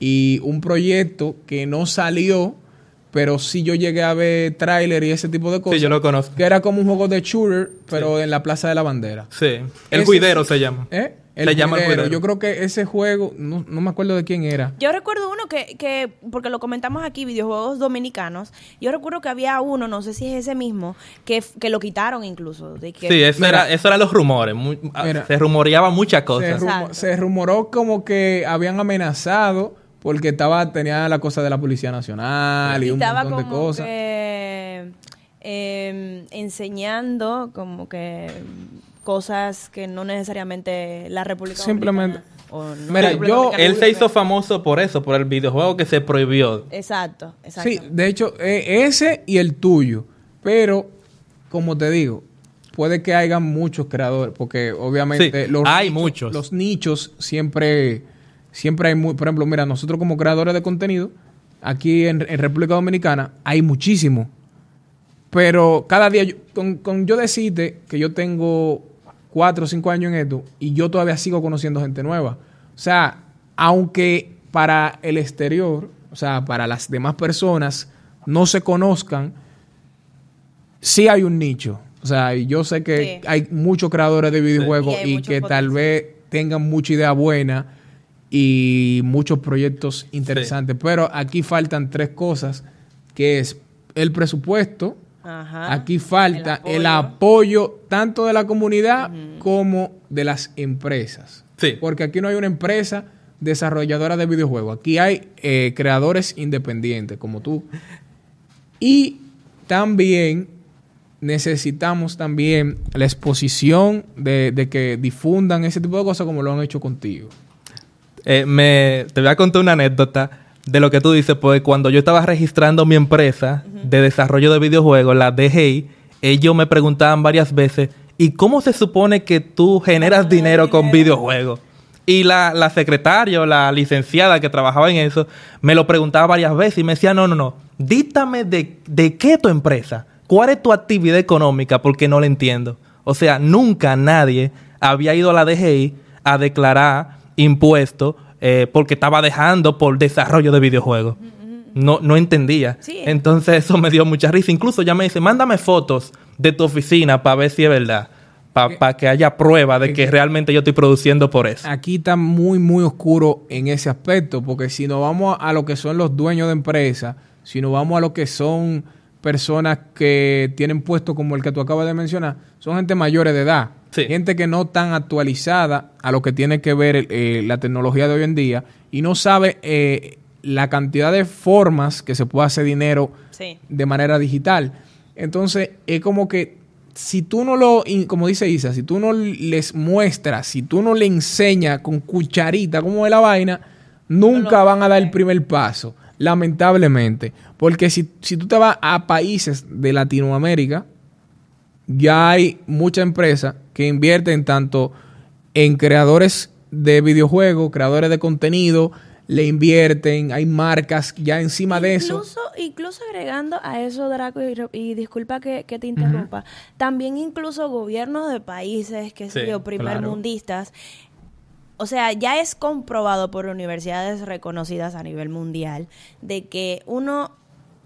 y un proyecto que no salió, pero sí yo llegué a ver tráiler y ese tipo de cosas. Sí, yo lo conozco. Que era como un juego de shooter, pero en la Plaza de la Bandera. Sí. El Ese Cuidero se llama. ¿Eh? El Se llama El. Yo creo que ese juego, no, no me acuerdo de quién era. Yo recuerdo uno que, que, porque lo comentamos aquí, videojuegos dominicanos, yo recuerdo que había uno, no sé si es ese mismo, que, que lo quitaron incluso. De que, Sí, eso, Mira. era, eso eran los rumores. Mira. se rumoreaba muchas Se, cosas. rumo- Exacto. se rumoró como que habían amenazado porque estaba tenía la cosa de la Policía Nacional y, un estaba montón de cosas. que eh, enseñando como que cosas que no necesariamente la República Simplemente- Dominicana o no Mira, yo- Él se hizo famoso por eso, por el videojuego que se prohibió. Exacto, exacto. Sí, de hecho, eh, ese y el tuyo. Pero, como te digo, puede que haya muchos creadores, porque obviamente Sí, los, hay nichos, muchos. los nichos siempre, siempre hay muy, por ejemplo, mira, nosotros como creadores de contenido, aquí en, en República Dominicana, hay muchísimo. Pero cada día, yo- con, con yo decirte que yo tengo cuatro o cinco años en esto y yo todavía sigo conociendo gente nueva. O sea, aunque para el exterior, o sea, para las demás personas no se conozcan, sí hay un nicho. O sea, yo sé que Sí. hay muchos creadores de videojuegos Y que tal vez tengan mucha idea buena y muchos proyectos interesantes. Pero aquí faltan tres cosas, que es el presupuesto, Ajá. Aquí falta El el apoyo. tanto de la comunidad como de las empresas. Sí. Porque aquí no hay una empresa desarrolladora de videojuegos. Aquí hay eh, creadores independientes como tú. Y también necesitamos también la exposición de, de que difundan ese tipo de cosas como lo han hecho contigo. Eh, me, te voy a contar una anécdota de lo que tú dices, pues cuando yo estaba registrando mi empresa de desarrollo de videojuegos, la DGI, ellos me preguntaban varias veces, ¿y cómo se supone que tú generas dinero con videojuegos? Y la, la secretaria o la licenciada que trabajaba en eso me lo preguntaba varias veces y me decía, no, no, no, dítame de, de qué tu empresa, cuál es tu actividad económica, porque no la entiendo. O sea, nunca nadie había ido a la DGI a declarar impuestos eh, porque estaba dejando por desarrollo de videojuegos. No, no entendía. Sí. Entonces eso me dio mucha risa. Incluso ya me dice, mándame fotos de tu oficina para ver si es verdad. Para que haya prueba de que realmente yo estoy produciendo por eso. Aquí está muy, muy oscuro en ese aspecto, porque si nos vamos a lo que son los dueños de empresas, si nos vamos a lo que son personas que tienen puestos como el que tú acabas de mencionar, son gente mayores de edad, Sí. gente que no están actualizada a lo que tiene que ver eh, la tecnología de hoy en día y no sabe eh, la cantidad de formas que se puede hacer dinero Sí. de manera digital. Entonces, es como que si tú no lo, como dice Isa, si tú no les muestras, si tú no le enseñas con cucharita cómo es la vaina, nunca van a dar el primer paso, lamentablemente. Porque si, si tú te vas a países de Latinoamérica, ya hay muchas empresas que invierten tanto en creadores de videojuegos, creadores de contenido, le invierten, hay marcas ya encima de eso. Incluso, incluso agregando a eso, Draco, y, disculpa que, que te interrumpa, también incluso gobiernos de países, que Sí, sé yo, claro. primermundistas, o sea, ya es comprobado por universidades reconocidas a nivel mundial de que uno,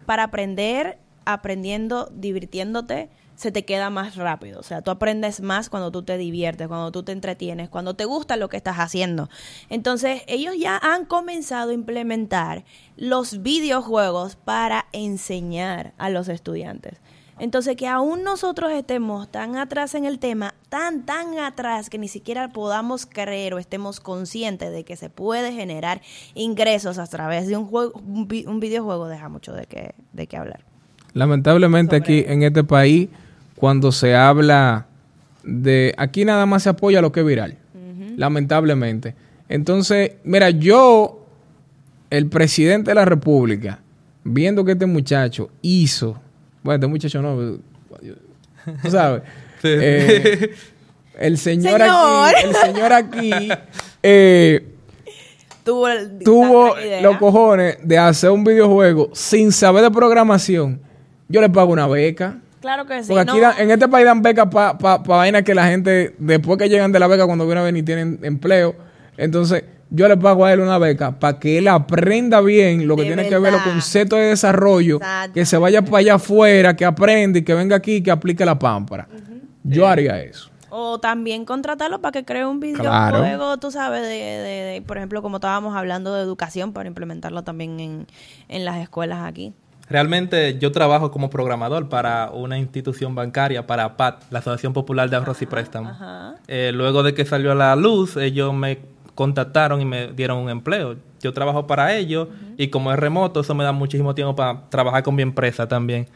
para aprender, aprendiendo, divirtiéndote, se te queda más rápido. O sea, tú aprendes más cuando tú te diviertes, cuando tú te entretienes, cuando te gusta lo que estás haciendo. Entonces, ellos ya han comenzado a implementar los videojuegos para enseñar a los estudiantes. Entonces, que aún nosotros estemos tan atrás en el tema, tan, tan atrás, que ni siquiera podamos creer o estemos conscientes de que se puede generar ingresos a través de un, juego, un, vi- un videojuego, deja mucho de qué, de qué hablar. Lamentablemente Sobre- aquí en este país, cuando se habla de... Aquí nada más se apoya lo que es viral. Lamentablemente. Entonces, mira, yo, el presidente de la República, viendo que este muchacho hizo... Bueno, este muchacho no... Tú sabes. *laughs* Sí. eh, el señor, Señor. aquí... El señor aquí... *laughs* eh, Tuvo, el- tuvo los cojones de hacer un videojuego sin saber de programación, yo le pago una beca. Claro que sí. Porque aquí no, dan- en este país dan becas para pa, pa vainas que la gente, después que llegan de la beca, cuando vienen a ver ni tienen empleo. Entonces, yo le pago a él una beca para que él aprenda bien lo que De tiene que ver los conceptos de desarrollo, Exacto. que se vaya para allá afuera, que aprenda y que venga aquí y que aplique la pámpara. Yo haría eso. O también contratarlo para que cree un Claro. videojuego, tú sabes, de, de- de- por ejemplo, como estábamos hablando de educación, para implementarlo también en, en las escuelas aquí. Realmente yo trabajo como programador para una institución bancaria, para PAT, la Asociación Popular de Ahorros y Préstamos. Ajá. Eh, luego de que salió a la luz, ellos me contactaron y me dieron un empleo. Yo trabajo para ellos y como es remoto, eso me da muchísimo tiempo para trabajar con mi empresa también.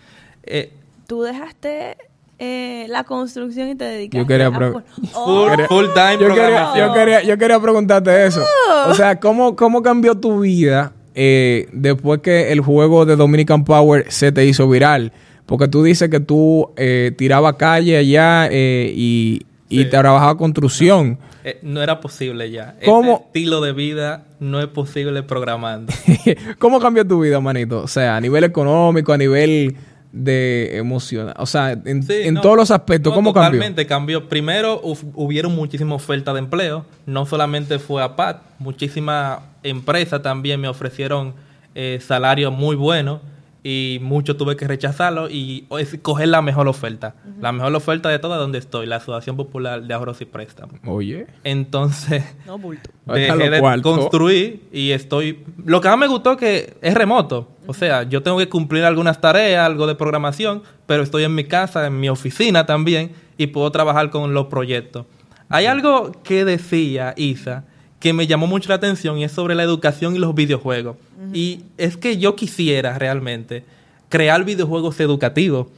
Eh, Tú dejaste eh, la construcción y te dedicaste Yo quería a... full, Oh, full time Yo quería, programación. yo, quería, yo quería preguntarte eso. O sea, ¿cómo, cómo cambió tu vida eh, después que el juego de Dominican Power se te hizo viral? Porque tú dices que tú eh, tirabas calle allá eh, y, y Sí. trabajabas construcción. Eh, no era posible ya. ¿Cómo? Ese estilo de vida no es posible programando. *laughs* ¿Cómo cambió tu vida, manito? O sea, a nivel económico, a nivel de emoción. O sea, en, Sí, en no. todos los aspectos, No, ¿cómo cambió? Totalmente cambió. Primero hu- hubieron muchísimas ofertas de empleo. No solamente fue a PAT, muchísimas empresas también me ofrecieron eh, salarios muy buenos y mucho tuve que rechazarlo y es- coger la mejor oferta. La mejor oferta de todas donde estoy, la Asociación Popular de Ahorros y Préstamos. Oye. Entonces, *laughs* No, bulto. *laughs* Dejé de construir y estoy... Lo que más me gustó que es remoto. O sea, yo tengo que cumplir algunas tareas, algo de programación, pero estoy en mi casa, en mi oficina también y puedo trabajar con los proyectos. Hay algo que decía Isa que me llamó mucho la atención y es sobre la educación y los videojuegos. Y es que yo quisiera realmente crear videojuegos educativos.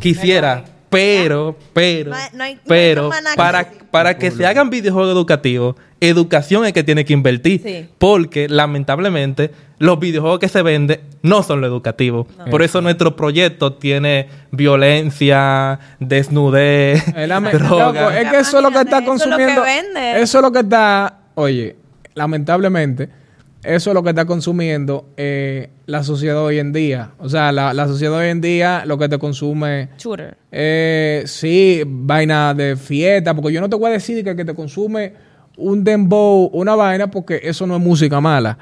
Quisiera, pero, pero, No hay- no hay- no hay pero, para, que se hagan videojuegos educativos, educación es que tiene que invertir. Sí. Porque, lamentablemente, los videojuegos que se venden no son lo educativo. Por eso nuestro proyecto tiene violencia, desnudez, *laughs* droga. Loco, es que eso es lo que está Imagínate, eso es lo que consumiendo. vende. Eso es lo que está. Oye, lamentablemente, eso es lo que está consumiendo eh, la sociedad hoy en día. O sea, la, la sociedad hoy en día lo que te consume. Shooter. Eh, sí, vaina de fiesta, porque yo no te voy a decir que, que te consume un dembow, una vaina, porque eso no es música mala.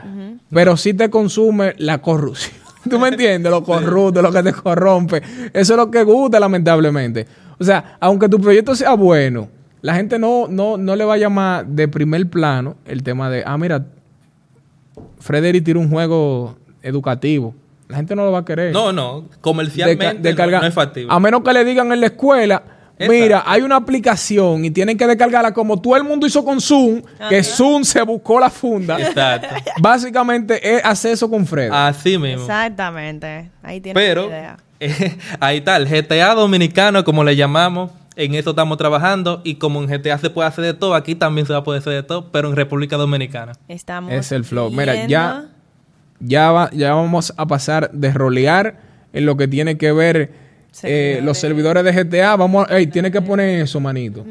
Pero sí te consume la corrupción. *laughs* ¿Tú me entiendes? Lo corrupto, lo que te corrompe. Eso es lo que gusta, lamentablemente. O sea, aunque tu proyecto sea bueno, la gente no, no, no le va a llamar de primer plano el tema de, ah, mira, Frederick tira un juego educativo. La gente no lo va a querer No, no, de comercialmente no- es factible. A menos que le digan en la escuela, Exacto. mira, hay una aplicación y tienen que descargarla como todo el mundo hizo con Zoom, que Zoom se buscó la funda. Exacto. *laughs* Básicamente es acceso con Fred. Así mismo. Exactamente. Ahí tienes Pero la idea. eh, *laughs* ahí está, el GTA dominicano, como le llamamos, en eso estamos trabajando y como en GTA se puede hacer de todo, aquí también se va a poder hacer de todo, pero en República Dominicana. Estamos Es el flow. Mira, viendo- ya, ya, va- ya vamos a pasar de rolear en lo que tiene que ver eh, los servidores de GTA. Vamos, ey, tiene que poner eso, manito.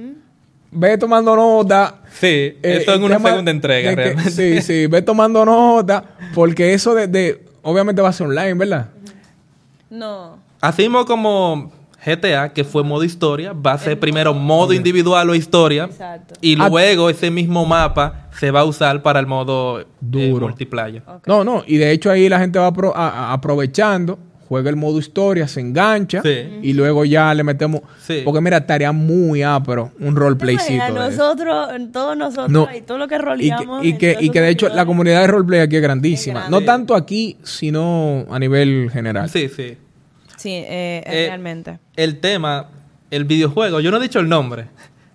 Ve tomando nota. Sí, Eh, eso en el una segunda entrega, que- realmente. Sí, sí, ve tomando nota, porque eso de, de- obviamente va a ser online, ¿verdad? No. Así mismo como GTA, que fue modo historia, va a ser primero modo individual o historia. Exacto. Y Ah. luego ese mismo mapa se va a usar para el modo eh, Duro. multiplayer. No, no, y de hecho ahí la gente va apro- a- a- aprovechando, juega el modo historia, se engancha Sí. y luego ya le metemos. Sí. Porque mira, estaría muy ápero un roleplaycito. A nosotros, todos nosotros No. y todo lo que Y que, roleamos. y que, y que de hecho la comunidad de roleplay aquí es grandísima. Es no tanto aquí, sino a nivel general. Sí, sí. Sí, eh, Eh, realmente. El tema, el videojuego, yo no he dicho el nombre,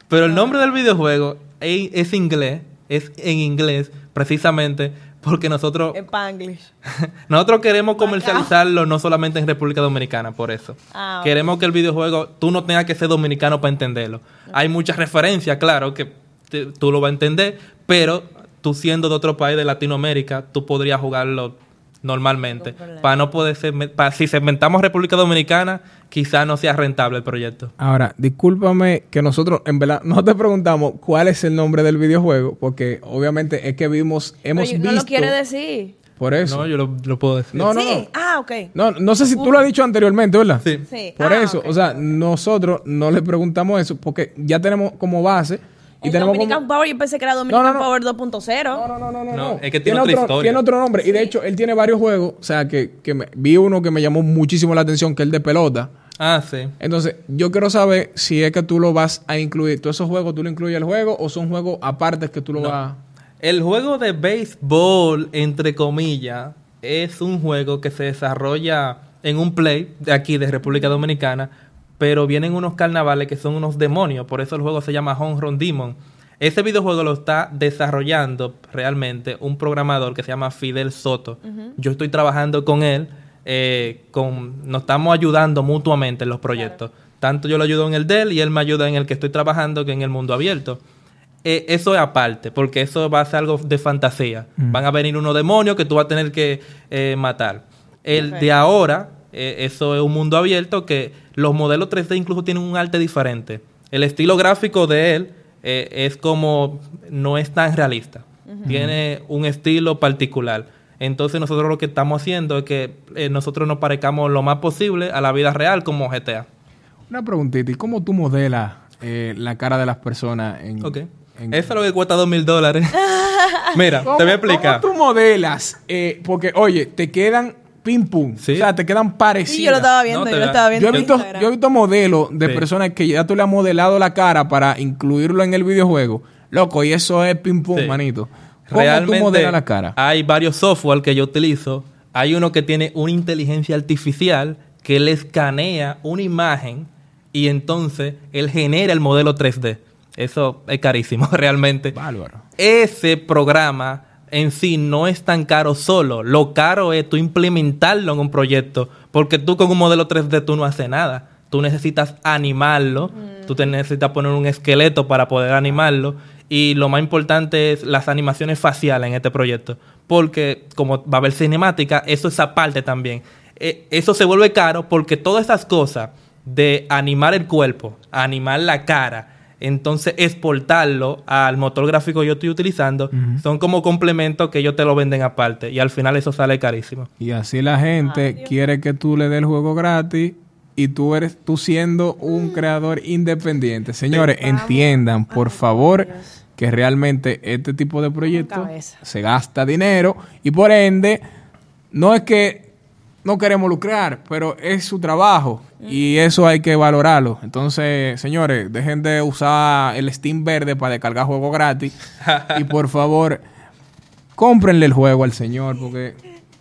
pero el nombre del videojuego es, es inglés, es en inglés, precisamente porque nosotros, En Panglish. *laughs* nosotros queremos comercializarlo no solamente en República Dominicana, por eso. Ah. Queremos que el videojuego, tú no tengas que ser dominicano para entenderlo. Hay muchas referencias, claro, que te- tú lo vas a entender, pero tú siendo de otro país de Latinoamérica, tú podrías jugarlo normalmente. Para no poder ser, para, si segmentamos República Dominicana, quizás no sea rentable el proyecto. Ahora, discúlpame que nosotros, en verdad, no te preguntamos cuál es el nombre del videojuego, porque obviamente es que vimos, hemos Pero visto. no lo quiere decir. Por eso. No, yo lo, lo puedo decir. No, no, sí. no. Ah, ok. No, no sé si tú lo has dicho anteriormente, ¿verdad? Sí. Sí. Por Ah, eso, o sea, nosotros no le preguntamos eso porque ya tenemos como base y El tenemos Dominican como... Power, yo pensé que era Dominican No, no, no. Power 2.0. No, no, no, no, no, No, no. es que tiene otra otro, historia. Tiene otro nombre. Y de hecho, él tiene varios juegos. O sea, que, que me- vi uno que me llamó muchísimo la atención, que es el de pelota. Ah, sí. Entonces, yo quiero saber si es que tú lo vas a incluir. ¿Todos esos juegos tú lo incluyes el juego o son juegos aparte que tú lo No. vas El juego de béisbol, entre comillas, es un juego que se desarrolla en un play de aquí, de República Dominicana, pero vienen unos carnavales que son unos demonios, por eso el juego se llama Home Run Demon. Ese videojuego lo está desarrollando realmente un programador que se llama Fidel Soto. Yo estoy trabajando con él, eh, con, nos estamos ayudando mutuamente en los proyectos. Tanto yo lo ayudo en el de él y él me ayuda en el que estoy trabajando, que en el mundo abierto. Eh, eso es aparte, porque eso va a ser algo de fantasía. Van a venir unos demonios que tú vas a tener que eh, matar. El de ahora, eh, eso es un mundo abierto que los modelos 3D incluso tienen un arte diferente. El estilo gráfico de él eh, es como, no es tan realista. Tiene un estilo particular. Entonces nosotros lo que estamos haciendo es que eh, nosotros nos parezcamos lo más posible a la vida real como GTA. Una preguntita, ¿y cómo tú modelas eh, la cara de las personas en... Eso es lo que cuesta dos mil dólares. *laughs* Mira, ¿Cómo- te voy a explicar. ¿Cómo tú modelas? Eh, porque, oye, te quedan ping pum. Sí. O sea, te quedan parecidas. Sí, yo lo estaba viendo, No, yo lo estaba viendo Yo he visto, yo he visto modelos de Sí. personas que ya tú le has modelado la cara para incluirlo en el videojuego. Loco, y eso es ping pum, Sí. manito. ¿Cómo Realmente tú modelas la cara? hay varios software que yo utilizo. Hay uno que tiene una inteligencia artificial que le escanea una imagen y entonces él genera el modelo 3D. Eso es carísimo, *laughs* realmente. Bárbaro. Ese programa en sí no es tan caro solo. Lo caro es tú implementarlo en un proyecto. Porque tú con un modelo 3D tú no haces nada. Tú necesitas animarlo. Tú te necesitas poner un esqueleto para poder animarlo. Y lo más importante es las animaciones faciales en este proyecto. Porque como va a haber cinemática, eso es aparte también. Eh, eso se vuelve caro porque todas esas cosas de animar el cuerpo, animar la cara, entonces exportarlo al motor gráfico que yo estoy utilizando, son como complementos que ellos te lo venden aparte y al final eso sale carísimo. Y así la gente quiere que tú le des el juego gratis y tú eres tú siendo un creador independiente. Señores, entiendan, por favor, que realmente este tipo de proyectos se gasta dinero y por ende no es que no queremos lucrar, pero es su trabajo y eso hay que valorarlo. Entonces, señores, dejen de usar el Steam verde para descargar juegos gratis *laughs* y por favor, cómprenle el juego al señor porque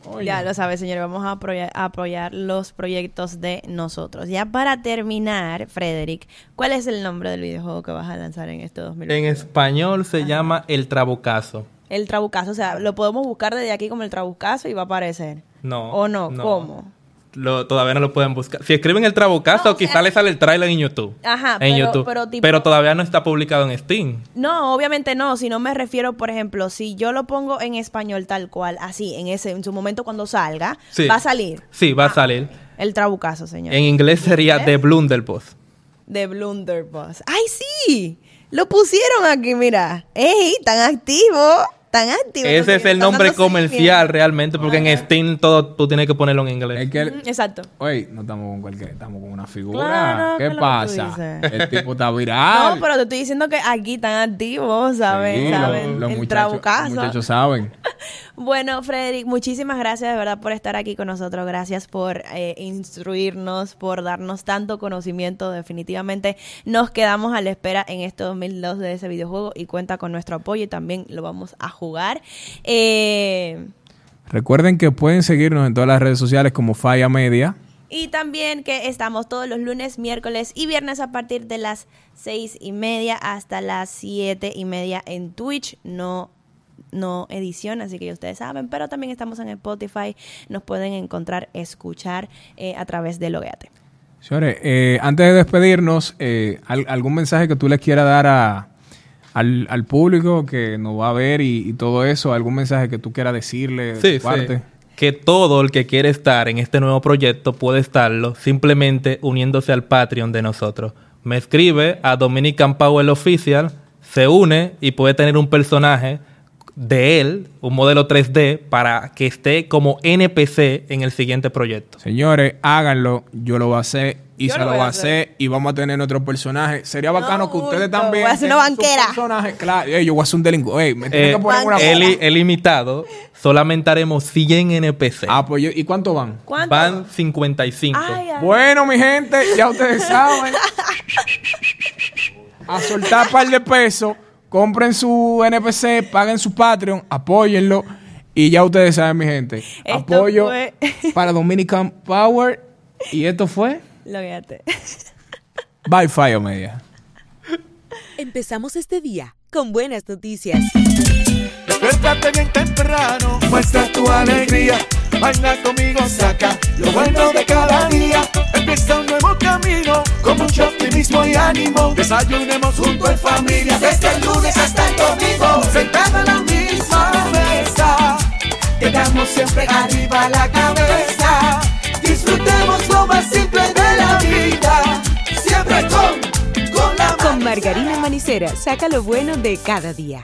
oye, Ya lo sabes, señores, vamos a apoyar, a apoyar los proyectos de nosotros. Ya para terminar, Frederick, ¿cuál es el nombre del videojuego que vas a lanzar en este 2020? En español se llama El Trabucazo. El Trabucazo, o sea, lo podemos buscar desde aquí como el Trabucazo y va a aparecer. No. ¿O no? ¿Cómo? Lo, todavía no lo pueden buscar. Si escriben El Trabucazo, No, o sea- quizá le sale el trailer en YouTube. Ajá, en pero- YouTube. pero tipo- todavía no está publicado en Steam. No, obviamente no, si no me refiero, por ejemplo, si yo lo pongo en español tal cual, así, en ese en su momento cuando salga, Sí. va a salir Sí, va Ah. a salir. el Trabucazo, señor. En inglés sería. The Blunderbuss. de Blunderbuss. ¡Ay, sí! Lo pusieron aquí, mira. ¡Ey! Tan activo. Tan activo. Ese es el están nombre comercial realmente, porque en Steam todo tú tienes que ponerlo en inglés. es que Mm, Exacto. Oye, no estamos con cualquier, estamos con una figura. Claro, ¿Qué pasa? El tipo está *laughs* viral. No, pero te estoy diciendo que aquí tan activo, ¿saben? Sí, ¿Saben? los, los el muchachos, Trabucazo. los muchachos saben. *laughs* Bueno, Frederick, muchísimas gracias de verdad por estar aquí con nosotros. Gracias por eh, instruirnos, por darnos tanto conocimiento. Definitivamente nos quedamos a la espera en este 2002 de ese videojuego y cuenta con nuestro apoyo y también lo vamos a jugar. Eh, Recuerden que pueden seguirnos en todas las redes sociales como Falla Media. y también que estamos todos los lunes, miércoles y viernes a partir de las seis y media hasta las siete y media en Twitch. No no edición, así que ya ustedes saben, pero también estamos en Spotify, nos pueden encontrar, escuchar eh, a través de Logueate. Señores, eh, antes de despedirnos, eh, al- ¿algún mensaje que tú les quieras dar a, al, al público que nos va a ver y, y todo eso? ¿Algún mensaje que tú quieras decirle? de Sí, tu parte? sí. Que todo el que quiere estar en este nuevo proyecto puede estarlo simplemente uniéndose al Patreon de nosotros. Me escribe a Dominican Powell Official, se une y puede tener un personaje de él, un modelo 3D, para que esté como NPC en el siguiente proyecto. Señores, háganlo. Yo lo voy a hacer y Yo se lo voy a hacer y vamos a tener nuestro personaje. Sería bacano que ustedes también. voy a hacer una banquera. personaje. Claro, yo voy a hacer un delincuente. Ey, me tienen Eh, que poner una banquera. el, el limitado, solamente haremos 100 NPC. Ah, pues yo- ¿y cuánto van? ¿Cuánto? Van 55. Ay, ay. Bueno, mi gente, ya ustedes saben. *laughs* A soltar un par de pesos, compren su NPC, paguen su Patreon, apóyenlo. Y ya ustedes saben, mi gente. Esto Apoyo fue- *laughs* para Dominican Power. Y esto fue Lógate. *laughs* By Fire Media. Empezamos este día con buenas noticias. Despiértate bien temprano, muestra tu alegría. Baila conmigo, saca lo bueno de cada día. Empieza un nuevo camino, con mucho optimismo y ánimo. Desayunemos junto en familia, desde el lunes hasta el domingo. Sentado en la misma mesa, tengamos siempre arriba la cabeza. Disfrutemos lo más simple de la vida, siempre con, con la Con Margarina Manicera, saca lo bueno de cada día.